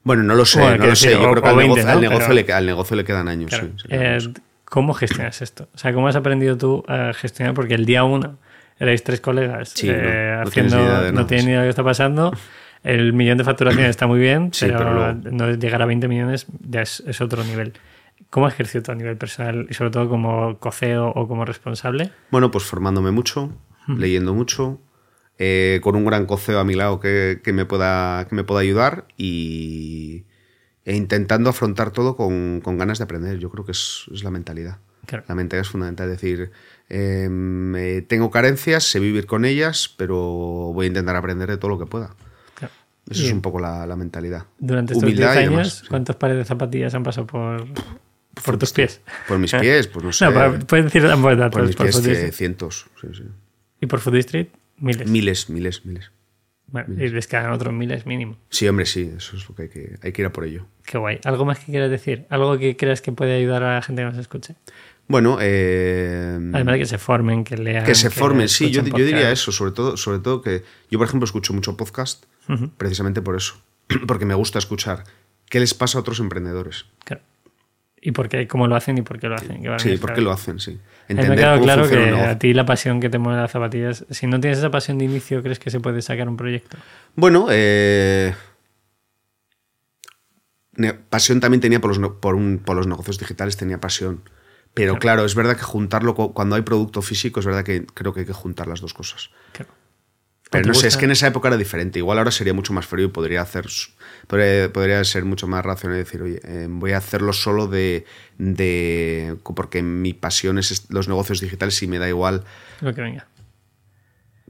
Bueno, no lo sé, Bueno, no lo sé. decir, Yo creo que al, 20, negocio, ¿no? al negocio Pero- le, al negocio le quedan años. Claro. sí, sí, le Eh, años. ¿Cómo gestionas esto? O sea, ¿cómo has aprendido tú a gestionar? Porque el día uno erais tres colegas Sí, eh, no, tienes haciendo, idea no sí. ni idea de que está pasando. El millón de facturación está muy bien, Sí, pero, pero luego- no llegar a 20 millones ya es, es otro nivel. ¿Cómo has ejercido tú a nivel personal y sobre todo como coceo o como responsable? Bueno, pues formándome mucho, leyendo mucho, eh, con un gran coceo a mi lado que, que me, pueda, que me pueda ayudar y, e intentando afrontar todo con, con ganas de aprender. Yo creo que es, es la mentalidad. Claro. La mentalidad es fundamental. Es decir, eh, eh, tengo carencias, sé vivir con ellas, pero voy a intentar aprender de todo lo que pueda. Claro. Eso Y es un poco la, la mentalidad. Durante estos Humildad 10 y demás, años, sí. ¿cuántos pares de zapatillas han pasado por, por tus pies? Por mis pies, pues no sé. No, puedes decir ambos datos. por mis por pies, cientos. sí, sí. Y por Food District, miles. Miles, miles, miles. Bueno, y les quedan otros miles mínimo. Sí, hombre, sí, eso es lo que hay que, hay que ir a por ello. Qué guay. ¿Algo más que quieras decir? ¿Algo que creas que puede ayudar a la gente que nos escuche? Bueno, eh, Además de que se formen, que lean. que se formen, sí, yo, yo diría eso, sobre todo, sobre todo que yo, por ejemplo, escucho mucho podcast precisamente por eso, porque me gusta escuchar qué les pasa a otros emprendedores. claro. ¿Y por qué? ¿Cómo lo hacen y por qué lo hacen? A Sí, por qué lo hacen, sí. Mí me ha Entender quedado claro que a ti la pasión que te mueve las zapatillas, si no tienes esa pasión de inicio, ¿crees que se puede sacar un proyecto? Bueno, eh, pasión también tenía por los, no- por, un- por los negocios digitales, tenía pasión. Pero Claro. claro, es verdad que juntarlo cu- cuando hay producto físico, es verdad que creo que hay que juntar las dos cosas. Claro. Pero ¿Te no sé, es que en esa época era diferente. Igual ahora sería mucho más frío y podría hacer. Podría, podría ser mucho más racional y decir, oye, eh, voy a hacerlo solo de, de. Porque mi pasión es los negocios digitales y me da igual. Lo que venga.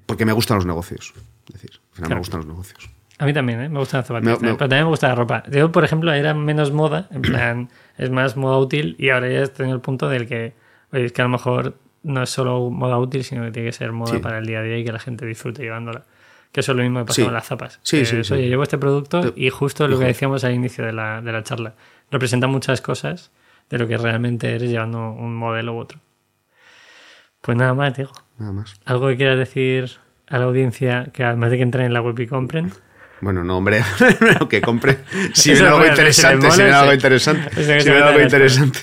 Porque me gustan los negocios. Es decir, al final Claro. me gustan los negocios. A mí también, ¿eh? me gustan las zapatillas, Me- me- pero también me gusta la ropa. Yo, por ejemplo, era menos moda, en plan, es más moda útil y ahora ya he tenido el punto del que, oye, es que a lo mejor no es solo moda útil, sino que tiene que ser moda Sí. para el día a día y que la gente disfrute llevándola. Que eso es lo mismo que pasa Sí. con las zapas. Sí, Que sí, es. Oye, llevo este producto y justo lo que decíamos al inicio de la, de la charla. Representa muchas cosas de lo que realmente eres llevando un modelo u otro. Pues nada más, digo. Nada más. ¿Algo que quieras decir a la audiencia que además de que entren en la web y compren? Bueno, no, hombre, que compre. Si viene algo interesante, si mola, algo interesante. Si meta algo interesante.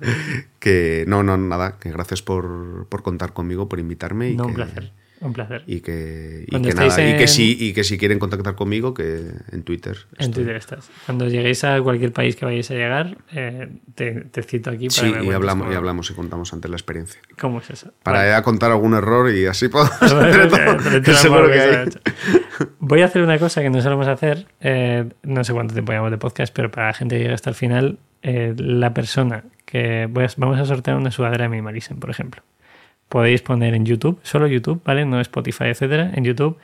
Que no, no, nada, que gracias por, por contar conmigo, por invitarme. Y No, que, un placer. Un placer. Y que, y que nada, y que, en- si, y que si quieren contactar conmigo, que en Twitter. En estoy. Twitter estás. Cuando lleguéis a cualquier país que vayáis a llegar, eh, te, te cito aquí para Sí, y hablamos, cómo- y hablamos y contamos antes la experiencia. ¿Cómo es eso? Para Vale. ya contar algún error y así podemos. Voy a hacer una cosa que no solemos hacer, eh, no sé cuánto tiempo llevamos de podcast, pero para la gente que llega hasta el final, eh, la persona que a- vamos a sortear una sudadera de Minimalism, por ejemplo. Podéis poner en YouTube, solo YouTube, ¿vale? No Spotify, etcétera. En YouTube,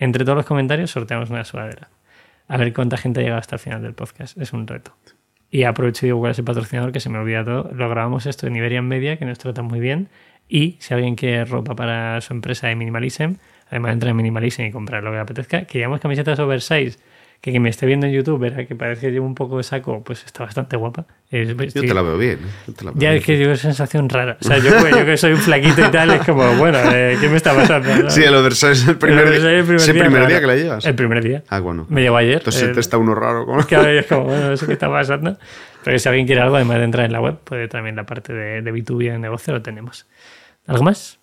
entre todos los comentarios, sorteamos una sudadera. A ver cuánta gente ha llegado hasta el final del podcast. Es un reto. Y aprovecho y digo cuál es patrocinador, que se me olvida todo. Lo grabamos esto en Iberian Media, que nos trata muy bien. Y si alguien quiere ropa para su empresa de Minimalism, además entra en Minimalism y comprar lo que le apetezca. Que llevamos camisetas oversize, que quien me esté viendo en YouTube verá que parece que llevo un poco de saco, pues está bastante guapa. Es- Yo te la veo bien. ¿eh? La veo ya bien. es que yo es sensación rara. O sea, yo, yo que soy un flaquito y tal, es como, bueno, eh, ¿qué me está pasando? Sí, el oversize es el primer, El día, el primer ¿es el día, primer claro. día que la llevas. El primer día. Ah, bueno. Me llevo ayer. Entonces eh, te está uno raro. que ahora es como, bueno, no sé qué está pasando. Pero si alguien quiere algo, además de entrar en la web, puede también la parte de, de B2B de negocio lo tenemos. ¿Algo más?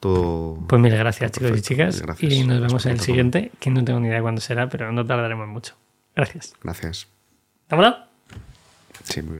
Todo. Pues mil gracias, chicos y chicas. gracias. Y nos vemos en el siguiente, que no tengo ni idea cuándo será, pero no tardaremos mucho. Gracias. Gracias. ¿Vámonos? Sí, muy bien.